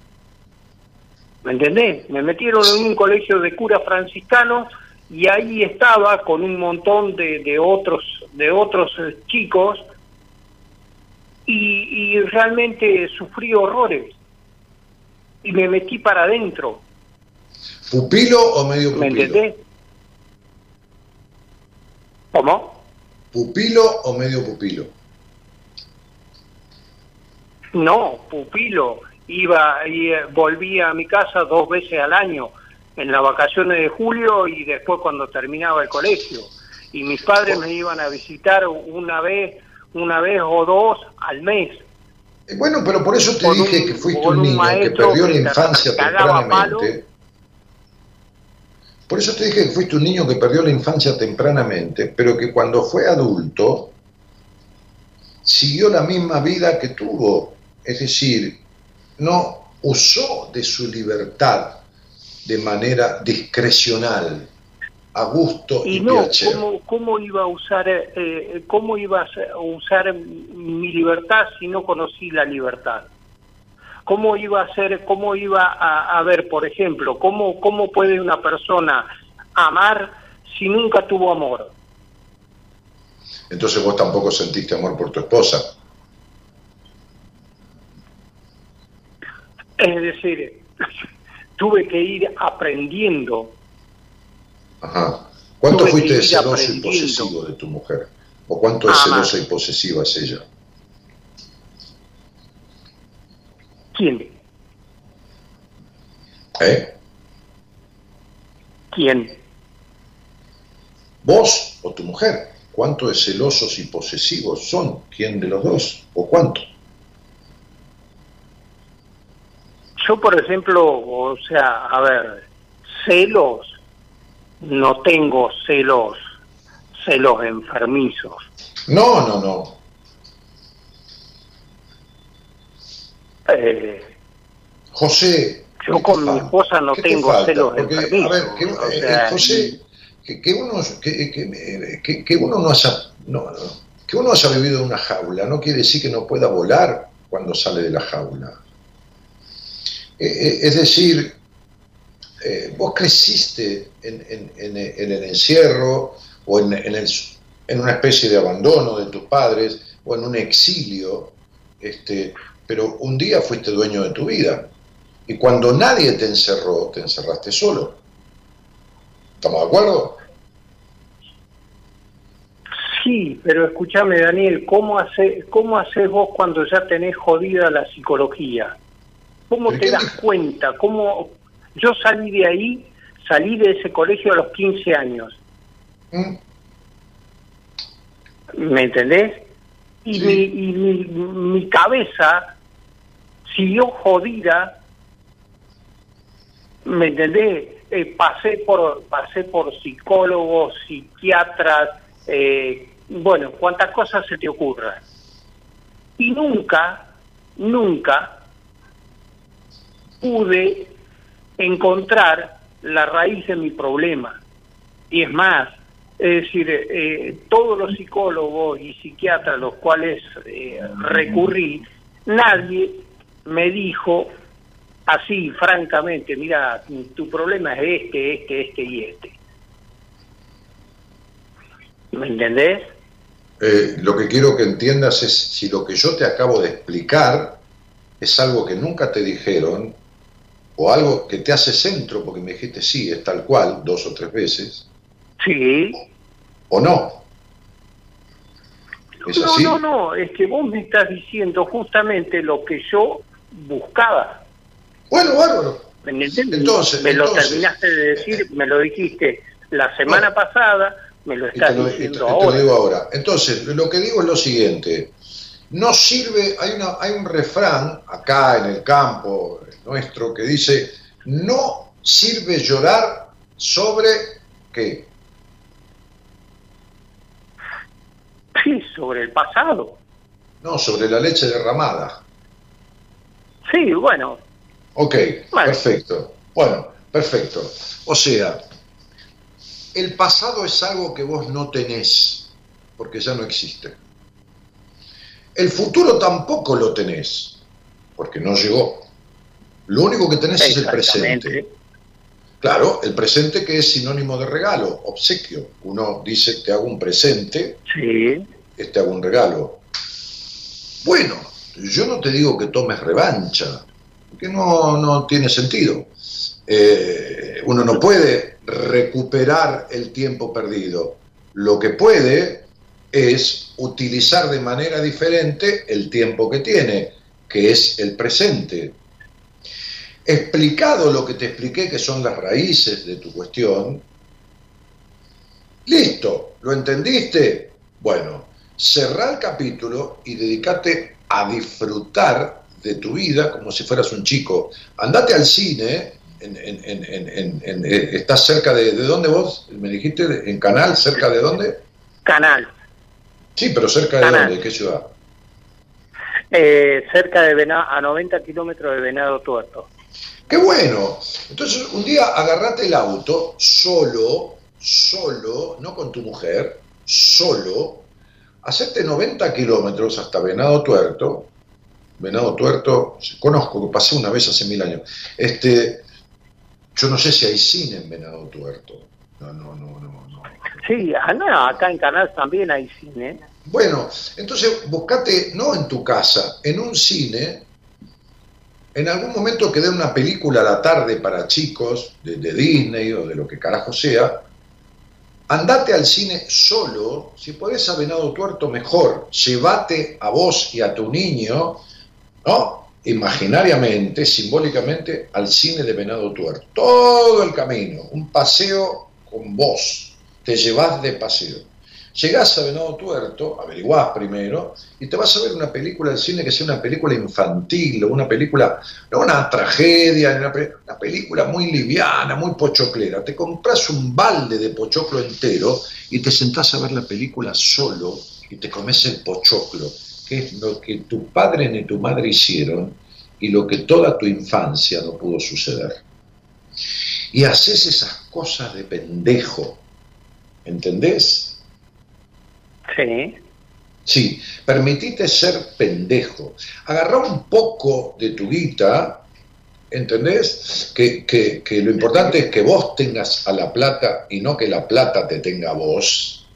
¿Me entendés? Me metieron en un colegio de curas franciscanos y ahí estaba con un montón de, de otros de otros eh, chicos y, y realmente sufrí horrores y me metí para adentro. ¿Pupilo o medio ¿Me pupilo? entendés? ¿Cómo? ¿Pupilo o medio pupilo? No, pupilo. Iba y eh, volvía a mi casa dos veces al año, en las vacaciones de julio y después cuando terminaba el colegio. Y mis padres me iban a visitar una vez, una vez o dos al mes. Eh, Bueno, pero por eso te Con dije un- que fuiste un un niño que perdió la que infancia tempranamente. Por eso te dije que fuiste un niño que perdió la infancia tempranamente, pero que cuando fue adulto siguió la misma vida que tuvo. Es decir, no usó de su libertad de manera discrecional, a gusto y, Y no. ¿cómo, cómo iba a usar, eh, eh, cómo iba a usar mi libertad si no conocí la libertad? ¿Cómo iba a ser, cómo iba a, a ver, por ejemplo, cómo, cómo puede una persona amar si nunca tuvo amor? Entonces vos tampoco sentiste amor por tu esposa. Es decir, tuve que ir aprendiendo. Ajá. ¿Cuánto Tuve fuiste celoso y posesivo de tu mujer? ¿O cuánto es celosa y posesiva es ella? ¿Quién? ¿Eh? ¿Quién? ¿Vos o tu mujer? ¿Cuánto de celosos y posesivos son? ¿Quién de los dos? ¿O cuánto? Yo, por ejemplo, o sea, a ver, celos, no tengo celos, celos enfermizos. No, no, no. Eh, José. yo ¿qué con te mi esposa no ¿Qué te tengo falta? celos Porque, enfermizos. A ver, que, o eh, sea, eh, José, que, que uno, que, que- que- que uno no haya, no, no, que uno haya vivido en una jaula no quiere decir que no pueda volar cuando sale de la jaula. Eh, eh, es decir, eh, vos creciste en, en- el encierro o en, en el- en una especie de abandono de tus padres o en un exilio, este, pero un día fuiste dueño de tu vida. Y cuando nadie te encerró, te encerraste solo. ¿Estamos de acuerdo? Sí, pero escúchame, Daniel, ¿cómo, hace, ¿cómo haces vos cuando ya tenés jodida la psicología? ¿Cómo ¿Pero te das cuenta? ¿Cómo... Yo salí de ahí, salí de ese colegio a los 15 años, ¿Mm? ¿me entendés? Y, Sí. mi, y mi, mi cabeza siguió jodida, ¿me entendés? Eh, pasé por pasé por psicólogos, psiquiatras, eh, bueno, cuantas cosas se te ocurran. Y nunca, nunca pude encontrar la raíz de mi problema. Y es más, es decir, eh, todos los psicólogos y psiquiatras a los cuales eh, recurrí, nadie me dijo así, francamente, mira, tu problema es este, este, este y este. ¿Me entendés? Eh, lo que quiero que entiendas es si lo que yo te acabo de explicar es algo que nunca te dijeron o algo que te hace centro, porque me dijiste sí, es tal cual, dos o tres veces, Sí. o no. ¿Es no, así? no, no, es que vos me estás diciendo justamente lo que yo buscaba. Bueno, bárbaro. ¿Me? Entonces, me lo terminaste de decir, me lo dijiste la semana pasada, me lo estás lo, te- diciendo te lo ahora. digo ahora. Entonces, lo que digo es lo siguiente. No sirve, hay, una, hay un refrán acá en el campo nuestro que dice, no sirve llorar sobre qué. Sí, sobre el pasado. No, sobre la leche derramada. Sí, bueno, Ok, Bueno. perfecto. Bueno, perfecto. O sea, el pasado es algo que vos no tenés, porque ya no existe. El futuro tampoco lo tenés, porque no llegó. Lo único que tenés es el presente. Claro, el presente que es sinónimo de regalo, obsequio. Uno dice, te hago un presente, Sí, te hago un regalo. Bueno, yo no te digo que tomes revancha, porque no, no tiene sentido. Eh, uno no puede recuperar el tiempo perdido. Lo que puede es utilizar de manera diferente el tiempo que tiene, que es el presente. Explicado lo que te expliqué, que son las raíces de tu cuestión, listo, ¿lo entendiste? Bueno, cerrá el capítulo y dedícate a disfrutar de tu vida como si fueras un chico. Andate al cine, en, en- en- en- en- en- eh, ¿estás cerca de, de dónde vos? ¿Me dijiste? ¿En Canal? ¿Cerca de dónde? Canal, Sí, pero cerca de Canal. dónde, ¿de qué ciudad? eh, cerca de Venado, a 90 kilómetros de Venado Tuerto. ¡Qué bueno! Entonces, un día agarrate el auto solo, solo, no con tu mujer, solo, hacerte 90 kilómetros hasta Venado Tuerto. Venado Tuerto, conozco, pasé una vez hace mil años. Este, yo no sé si hay cine en Venado Tuerto. No, no, no, no, no. Sí, ah, no, acá en Canal también hay cine. Bueno, entonces buscate, no en tu casa, en un cine, en algún momento que dé una película a la tarde para chicos, de, Disney o de lo que carajo sea, andate al cine solo, si podés a Venado Tuerto mejor, llévate a vos y a tu niño, ¿no? Imaginariamente, simbólicamente, al cine de Venado Tuerto. Todo el camino, un paseo con vos, te llevas de paseo. Llegás a Venado Tuerto, averiguás primero, y te vas a ver una película de cine que sea una película infantil, o una película, no una tragedia, una, una película muy liviana, muy pochoclera. Te compras un balde de pochoclo entero y te sentás a ver la película solo y te comes el pochoclo, que es lo que tu padre ni tu madre hicieron y lo que toda tu infancia no pudo suceder. Y haces esas cosas de pendejo, ¿entendés? Sí, Sí, permitite ser pendejo. Agarrá un poco de tu guita, ¿entendés? Que, que- que lo importante es que vos tengas a la plata y no que la plata te tenga a vos.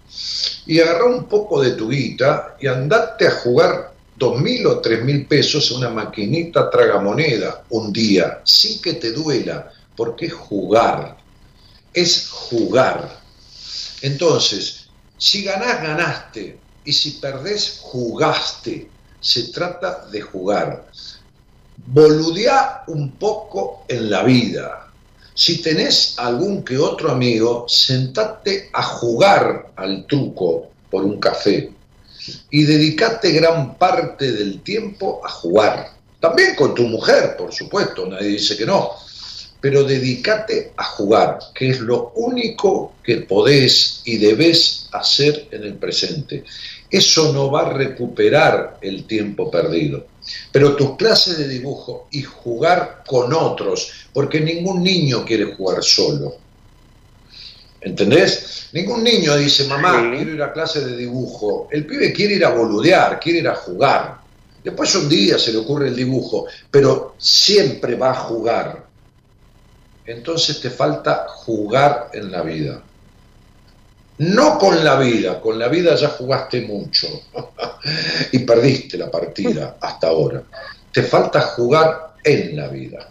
Y agarrá un poco de tu guita y andate a jugar dos mil o tres mil pesos a una maquinita tragamoneda un día, sin que te duela, porque es jugar. Es jugar. Entonces, si ganás, ganaste. Y si perdés, jugaste. Se trata de jugar. Boludeá un poco en la vida. Si tenés algún que otro amigo, sentate a jugar al truco por un café. Y dedicate gran parte del tiempo a jugar. También con tu mujer, por supuesto, nadie dice que no pero dedícate a jugar, que es lo único que podés y debés hacer en el presente. Eso no va a recuperar el tiempo perdido. Pero tus clases de dibujo y jugar con otros, porque ningún niño quiere jugar solo. ¿Entendés? Ningún niño dice, mamá, quiero ir a clase de dibujo. El pibe quiere ir a boludear, quiere ir a jugar. Después un día se le ocurre el dibujo, pero siempre va a jugar entonces te falta jugar en la vida. No con la vida, con la vida ya jugaste mucho y perdiste la partida hasta ahora. Te falta jugar en la vida.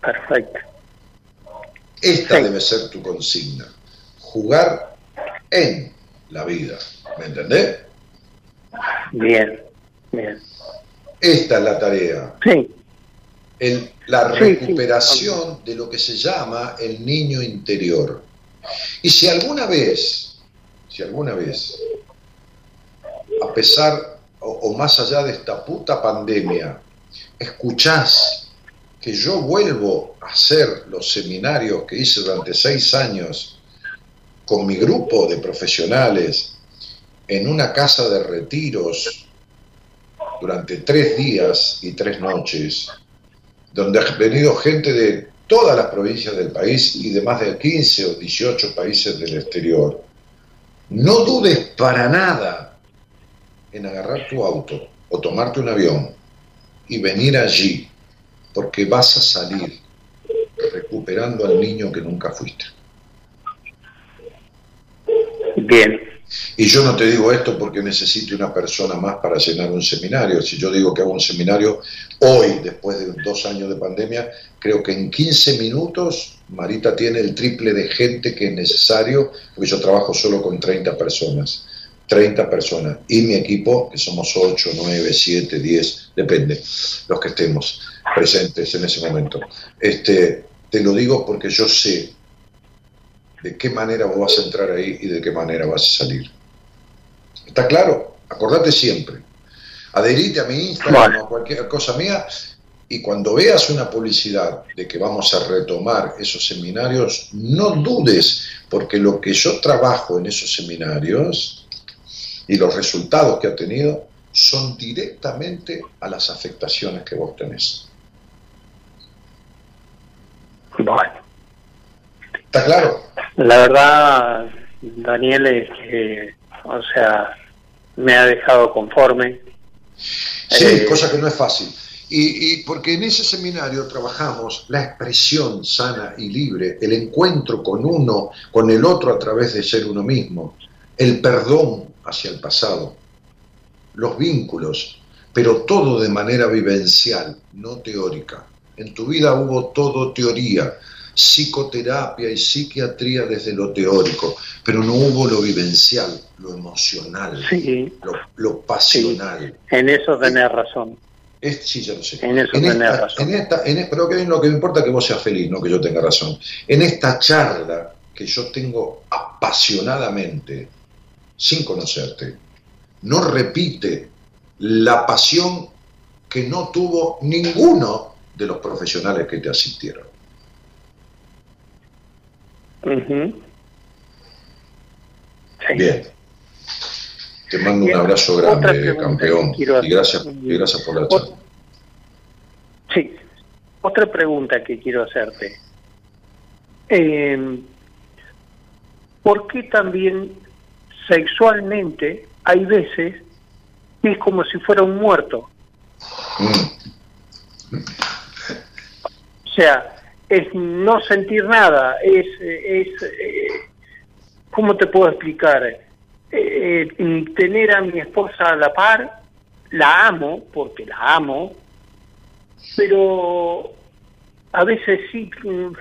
perfecto. Esta Sí. debe ser tu consigna. Jugar en la vida. ¿Me entendés? Bien, bien. Esta es la tarea. Sí, el- la recuperación de lo que se llama el niño interior. Y si alguna vez, si alguna vez, a pesar o, o más allá de esta puta pandemia, escuchás que yo vuelvo a hacer los seminarios que hice durante seis años con mi grupo de profesionales en una casa de retiros durante tres días y tres noches, donde ha venido gente de todas las provincias del país y de más de 15 o 18 países del exterior. No dudes para nada en agarrar tu auto o tomarte un avión y venir allí, porque vas a salir recuperando al niño que nunca fuiste. Bien. Y yo no te digo esto porque necesite una persona más para llenar un seminario. Si yo digo que hago un seminario hoy, después de dos años de pandemia, creo que en 15 minutos Marita tiene el triple de gente que es necesario, porque yo trabajo solo con 30 personas. 30 personas. Y mi equipo, que somos 8, 9, 7, 10, depende, los que estemos presentes en ese momento. Este, te lo digo porque yo sé de qué manera vos vas a entrar ahí y de qué manera vas a salir. ¿Está claro? Acordate siempre. Adherite a mi Instagram o a cualquier cosa mía y cuando veas una publicidad de que vamos a retomar esos seminarios, no dudes, porque lo que yo trabajo en esos seminarios y los resultados que ha tenido son directamente a las afectaciones que vos tenés. Bueno, ¿Está claro? la verdad, Daniel, es que, o sea, me ha dejado conforme. Sí, Eh, cosa que no es fácil. Y, y porque en ese seminario trabajamos la expresión sana y libre, el encuentro con uno, con el otro a través de ser uno mismo, el perdón hacia el pasado, los vínculos, pero todo de manera vivencial, no teórica. En tu vida hubo todo teoría, psicoterapia y psiquiatría desde lo teórico, pero no hubo lo vivencial, lo emocional, Sí, lo, lo pasional. en eso tenés razón. Es- sí, ya lo sé. En eso En tenés esta, razón. en esta- en pero que lo que me importa es que vos seas feliz, no que yo tenga razón. En esta charla que yo tengo apasionadamente, sin conocerte, no repite la pasión que no tuvo ninguno de los profesionales que te asistieron. Sí. Bien. Te mando un abrazo grande, campeón. Y gracias, y gracias por la charla. Sí. Otra pregunta que quiero hacerte. Eh, ¿Por qué también sexualmente hay veces que es como si fuera un muerto? Mm. O sea, es no sentir nada, es, es eh, ¿cómo te puedo explicar? Eh, eh, tener a mi esposa a la par, la amo, porque la amo, pero a veces sí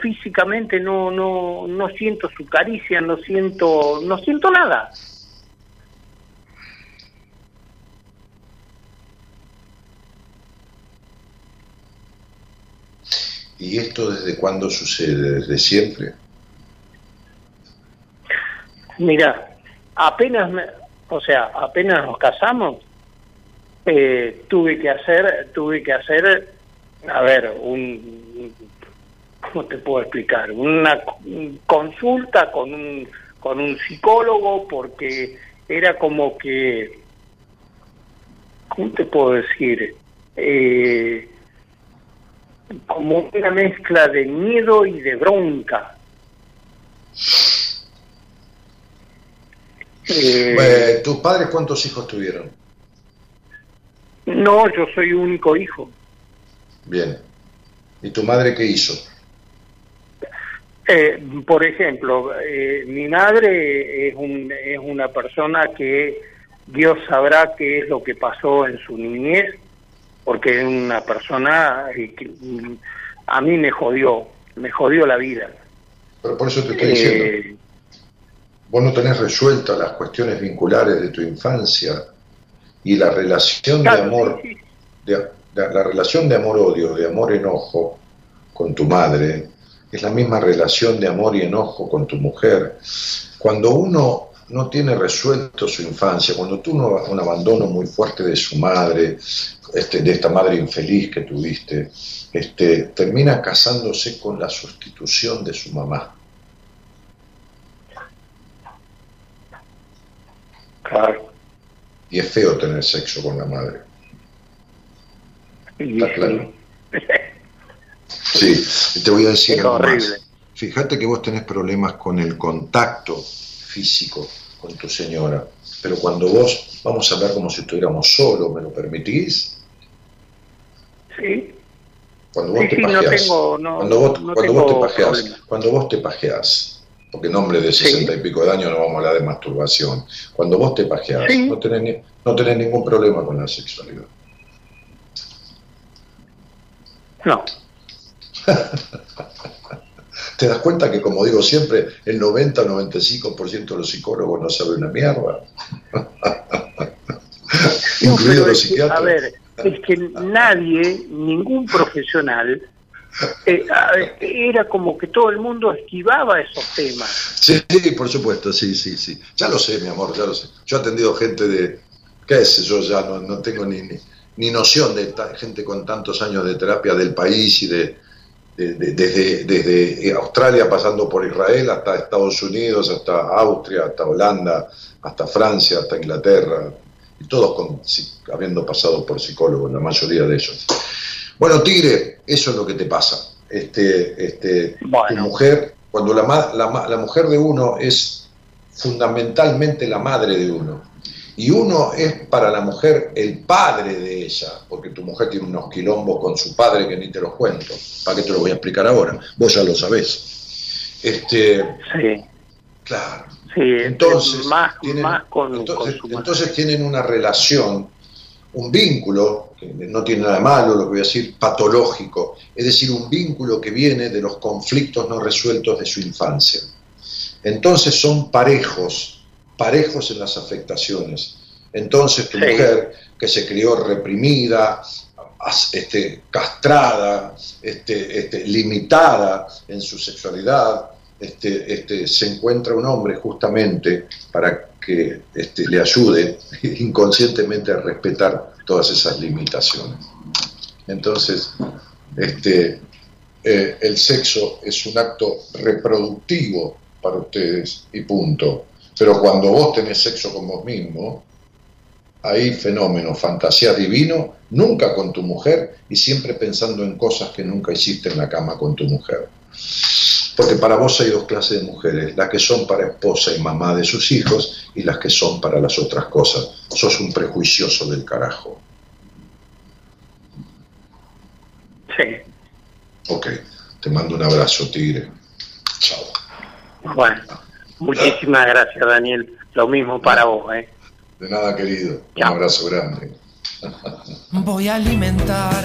físicamente no no no siento su caricia, no siento no siento nada. ¿Y esto desde cuándo sucede? ¿Desde siempre? Mira, apenas, me- o sea, apenas nos casamos, eh, tuve que hacer, tuve que hacer, a ver, un, ¿cómo te puedo explicar? Una consulta con un, con un psicólogo porque era como que, ¿cómo te puedo decir? Eh, como una mezcla de miedo y de bronca. Eh, ¿Tus padres cuántos hijos tuvieron? No, yo soy único hijo. Bien. ¿Y tu madre qué hizo? Eh, por ejemplo, eh, mi madre es, un, es una persona que Dios sabrá qué es lo que pasó en su niñez, porque es una persona que a mí me jodió, me jodió la vida. Pero por eso te estoy diciendo. Eh, Vos no tenés resueltas las cuestiones vinculares de tu infancia y la relación de amor. sí, de- la, la relación de amor-odio, de amor-enojo con tu madre, es la misma relación de amor y enojo con tu mujer. Cuando uno no tiene resuelto su infancia, cuando tuvo un abandono muy fuerte de su madre, este, de esta madre infeliz que tuviste, este, termina casándose con la sustitución de su mamá. Claro. Y es feo tener sexo con la madre. Está claro. Sí, te voy a decir Es algo más. horrible. Fíjate que vos tenés problemas con el contacto físico con tu señora, pero cuando vos, vamos a hablar como si estuviéramos solos, ¿me lo permitís? Sí, Cuando vos Sí, te sí, no pajeás, tengo- no- cuando vos, no cuando tengo vos te pajeás, problema. cuando vos te pajeás, porque en hombre de sesenta y pico de años no vamos a hablar de masturbación, cuando vos te pajeás, Sí. no, tenés, no tenés ningún problema con la sexualidad. no. ¿Te das cuenta que, como digo siempre, el 90 o 95% de los psicólogos no saben una mierda? No, Incluidos los que, psiquiatras. a ver, es que nadie, ningún profesional, eh, era como que todo el mundo esquivaba esos temas. Sí, sí, por supuesto, sí, sí, sí. Ya lo sé, mi amor, ya lo sé. Yo he atendido gente de, qué sé yo, ya no, no tengo ni, ni, ni noción de ta- gente con tantos años de terapia del país y de- desde, desde Australia pasando por Israel hasta Estados Unidos, hasta Austria, hasta Holanda, hasta Francia, hasta Inglaterra, y todos con, habiendo pasado por psicólogos, la mayoría de ellos. Bueno, Tigre, eso es lo que te pasa. Este, este, Tu mujer, cuando la, la la mujer de uno es fundamentalmente la madre de uno, y uno es para la mujer el padre de ella, porque tu mujer tiene unos quilombos con su padre que ni te los cuento, ¿para qué te lo voy a explicar ahora? Vos ya lo sabés. Este, Sí, claro. sí, Entonces, más, tienen- más con, entonces, tienen una relación, un vínculo, que no tiene nada de malo lo que voy a decir, patológico, es decir, un vínculo que viene de los conflictos no resueltos de su infancia. Entonces son parejos, parejos en las afectaciones. Entonces tu Sí. mujer, que se crió reprimida, este, castrada, este, este, limitada en su sexualidad, este, este, se encuentra un hombre justamente para que este, le ayude inconscientemente a respetar todas esas limitaciones. Entonces, este, eh, el sexo es un acto reproductivo para ustedes y punto. Pero cuando vos tenés sexo con vos mismo, hay fenómeno, fantasía divino, nunca con tu mujer y siempre pensando en cosas que nunca hiciste en la cama con tu mujer. Porque para vos hay dos clases de mujeres, las que son para esposa y mamá de sus hijos y las que son para las otras cosas. Sos un prejuicioso del carajo. Sí, Ok, te mando un abrazo, tigre. Chao. bueno. Muchísimas gracias, Daniel. Lo mismo para vos, ¿eh? De nada, querido. Un abrazo grande. Voy a alimentar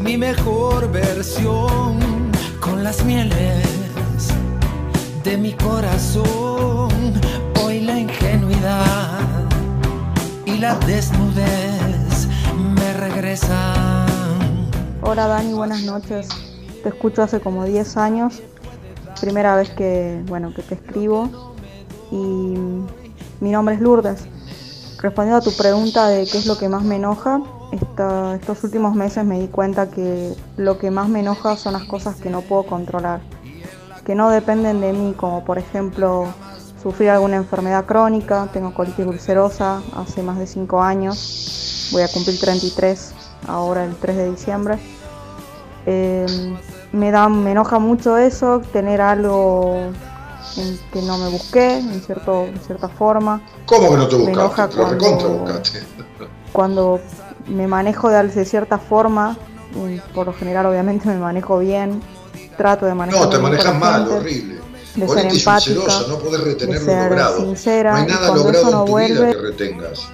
mi mejor versión con las mieles de mi corazón. Hoy la ingenuidad y la desnudez me regresan. Hola Dani, buenas noches. Te escucho hace como 10 años. Primera vez que, bueno, que te escribo. Y mi nombre es Lourdes. Respondiendo a tu pregunta de qué es lo que más me enoja, esta- estos últimos meses me di cuenta que lo que más me enoja son las cosas que no puedo controlar, que no dependen de mí, como por ejemplo sufrir alguna enfermedad crónica, tengo colitis ulcerosa hace más de 5 años, voy a cumplir 33 ahora el 3 de diciembre. Eh, me, da, me enoja mucho eso, tener algo en que no me busqué, en, cierto, en cierta forma. ¿Cómo que no te Me enoja buscaste? Te lo recontra cuando- buscaste. Cuando me manejo de, de cierta forma, por lo general obviamente me manejo bien, trato de manejar No, te manejas mal, horrible. de ser empática, no podés retener de lo ser logrado. sincera, no hay nada logrado no en tu vuelve, vida que retengas.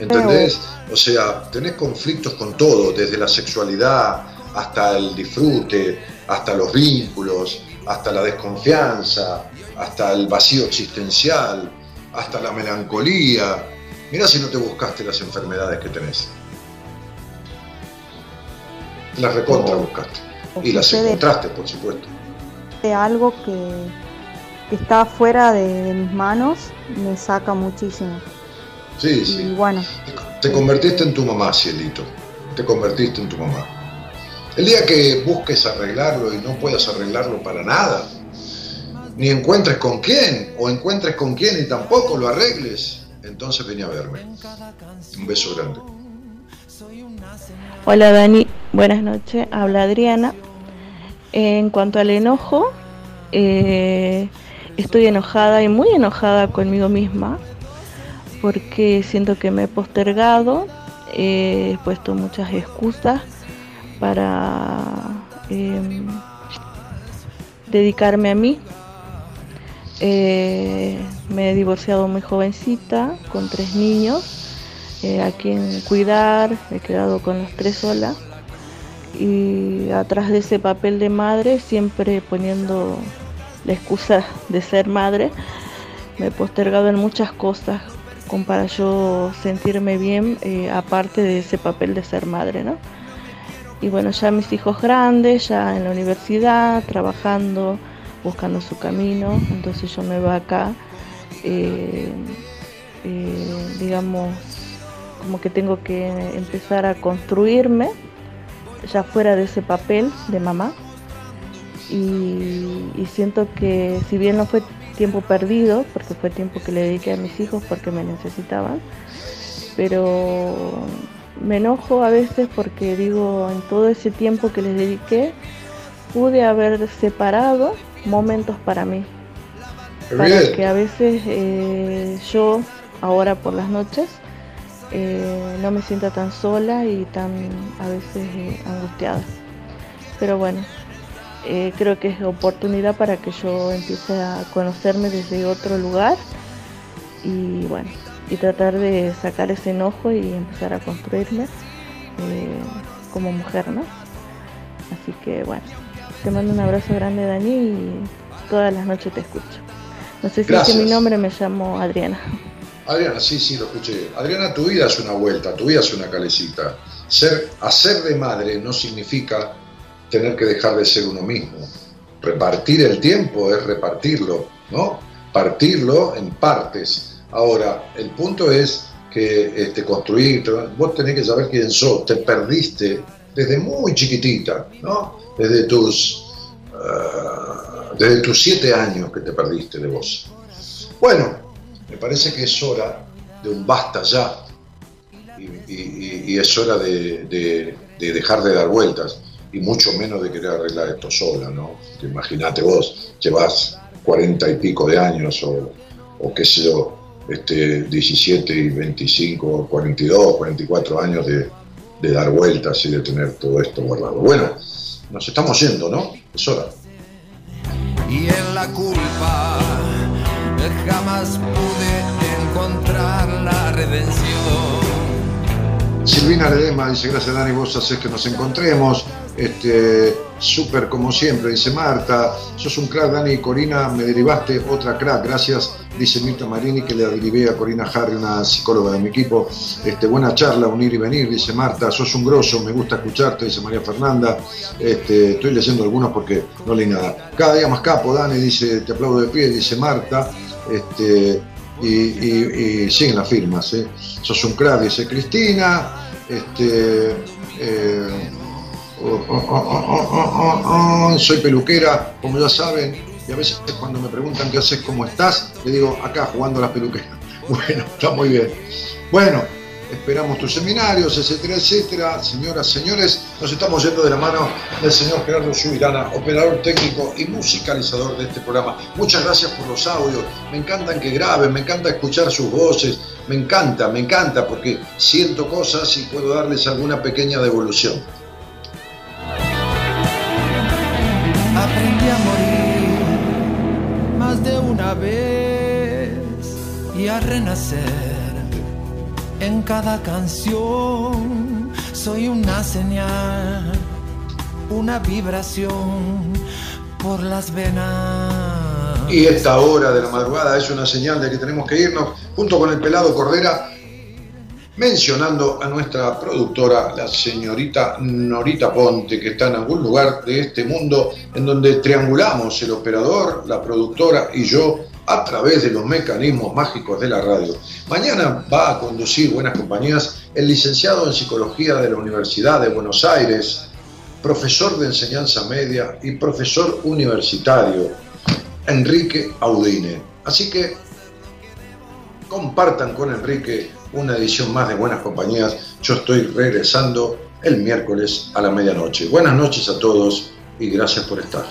¿Entendés? O sea, tenés conflictos con todo, desde la sexualidad hasta el disfrute, hasta los vínculos, hasta la desconfianza, hasta el vacío existencial, hasta la melancolía. Mirá si no te buscaste las enfermedades que tenés. Las recontra buscaste. Y las encontraste, por supuesto. de algo que, que está fuera de, de mis manos me saca muchísimo. Sí, Y sí. bueno, Te convertiste en tu mamá, Cielito. Te convertiste en tu mamá. El día que busques arreglarlo y no puedas arreglarlo para nada, ni encuentres con quién, o encuentres con quién y tampoco lo arregles, entonces vení a verme. Un beso grande. Hola Dani, buenas noches. Habla Adriana. En cuanto al enojo, eh, estoy enojada y muy enojada conmigo misma porque siento que me he postergado, he puesto muchas excusas para em, dedicarme a mí. Eh, me he divorciado muy jovencita, con tres niños, eh, a quien cuidar, he quedado con los tres sola. Y atrás de ese papel de madre, siempre poniendo la excusa de ser madre, me he postergado en muchas cosas como para yo sentirme bien, eh, aparte de ese papel de ser madre, ¿no? Y bueno, ya mis hijos grandes, ya en la universidad, trabajando, buscando su camino, entonces yo me veo acá, eh, eh, digamos, como que tengo que empezar a construirme ya fuera de ese papel de mamá. Y siento que si bien no fue tiempo perdido, porque fue tiempo que le dediqué a mis hijos porque me necesitaban, pero me enojo a veces porque digo, en todo ese tiempo que les dediqué, pude haber separado momentos para mí. Para que a veces eh, yo, ahora por las noches, eh, no me sienta tan sola y tan a veces eh, angustiada. Pero bueno, creo que es oportunidad para que yo empiece a conocerme desde otro lugar y bueno, y tratar de sacar ese enojo y empezar a construirme eh, como mujer, ¿no? Así que bueno, te mando un abrazo grande Dani y todas las noches te escucho. No sé si Gracias. dice mi nombre, me llamo Adriana. Adriana, sí, sí, lo escuché. Adriana, tu vida es una vuelta, tu vida es una calecita. Ser, hacer de madre no significa tener que dejar de ser uno mismo. Repartir el tiempo es repartirlo, ¿no? Partirlo en partes. Ahora, el punto es que este, construir, vos tenés que saber quién sos, te perdiste desde muy chiquitita, ¿no? Desde tus, ah, desde tus siete años que te perdiste de vos. Bueno, me parece que es hora de un basta ya y, es hora de, de- de dejar de dar vueltas y mucho menos de querer arreglar esto sola, ¿no? Imagínate vos, llevas cuarenta y pico de años o, o qué sé yo, este, 17 y 25, 42, 44 años de, de dar vueltas y de tener todo esto guardado. Bueno, nos estamos yendo, ¿no? Es hora. y en la culpa jamás pude encontrar la redención. Silvina Ledema dice, gracias Dani, vos haces que nos encontremos. Este, súper como siempre, dice Marta. Sos un crack, Dani y Corina, me derivaste otra crack, gracias, dice Mirta Marini, que le derivé a Corina Harry, una psicóloga de mi equipo. Este, buena charla, unir y venir, dice Marta. Sos un grosso, me gusta escucharte, dice María Fernanda. Este, estoy leyendo algunos porque no leí nada. Cada día más capo, Dani, dice, te aplaudo de pie, dice Marta. Este, y, siguen las firmas. ¿eh? Sos un crack, dice Cristina. Este, eh, oh, oh, oh, oh, oh, oh, oh, soy peluquera, como ya saben, y a veces cuando me preguntan qué haces, cómo estás, le digo acá jugando a las peluqueras. Bueno, está muy bien. Bueno, esperamos tus seminarios, etcétera, etcétera. Señoras, señores, nos estamos yendo de la mano del señor Gerardo Subirana, operador técnico y musicalizador de este programa. Muchas gracias por los audios. Me encantan que graben, me encanta escuchar sus voces. Me encanta, me encanta porque siento cosas y puedo darles alguna pequeña devolución. Aprendí a morir más de una vez y a renacer en cada canción. Soy una señal, una vibración por las venas. Y esta hora de la madrugada es una señal de que tenemos que irnos junto con el pelado Cordera. Mencionando a nuestra productora, la señorita Norita Ponte, que está en algún lugar de este mundo en donde triangulamos el operador, la productora y yo a través de los mecanismos mágicos de la radio. Mañana va a conducir Buenas Compañías el licenciado en Psicología de la Universidad de Buenos Aires, profesor de enseñanza media y profesor universitario, Enrique Audine. Así que compartan con Enrique una edición más de Buenas Compañías. Yo estoy regresando el miércoles a la medianoche. Buenas noches a todos y gracias por estar.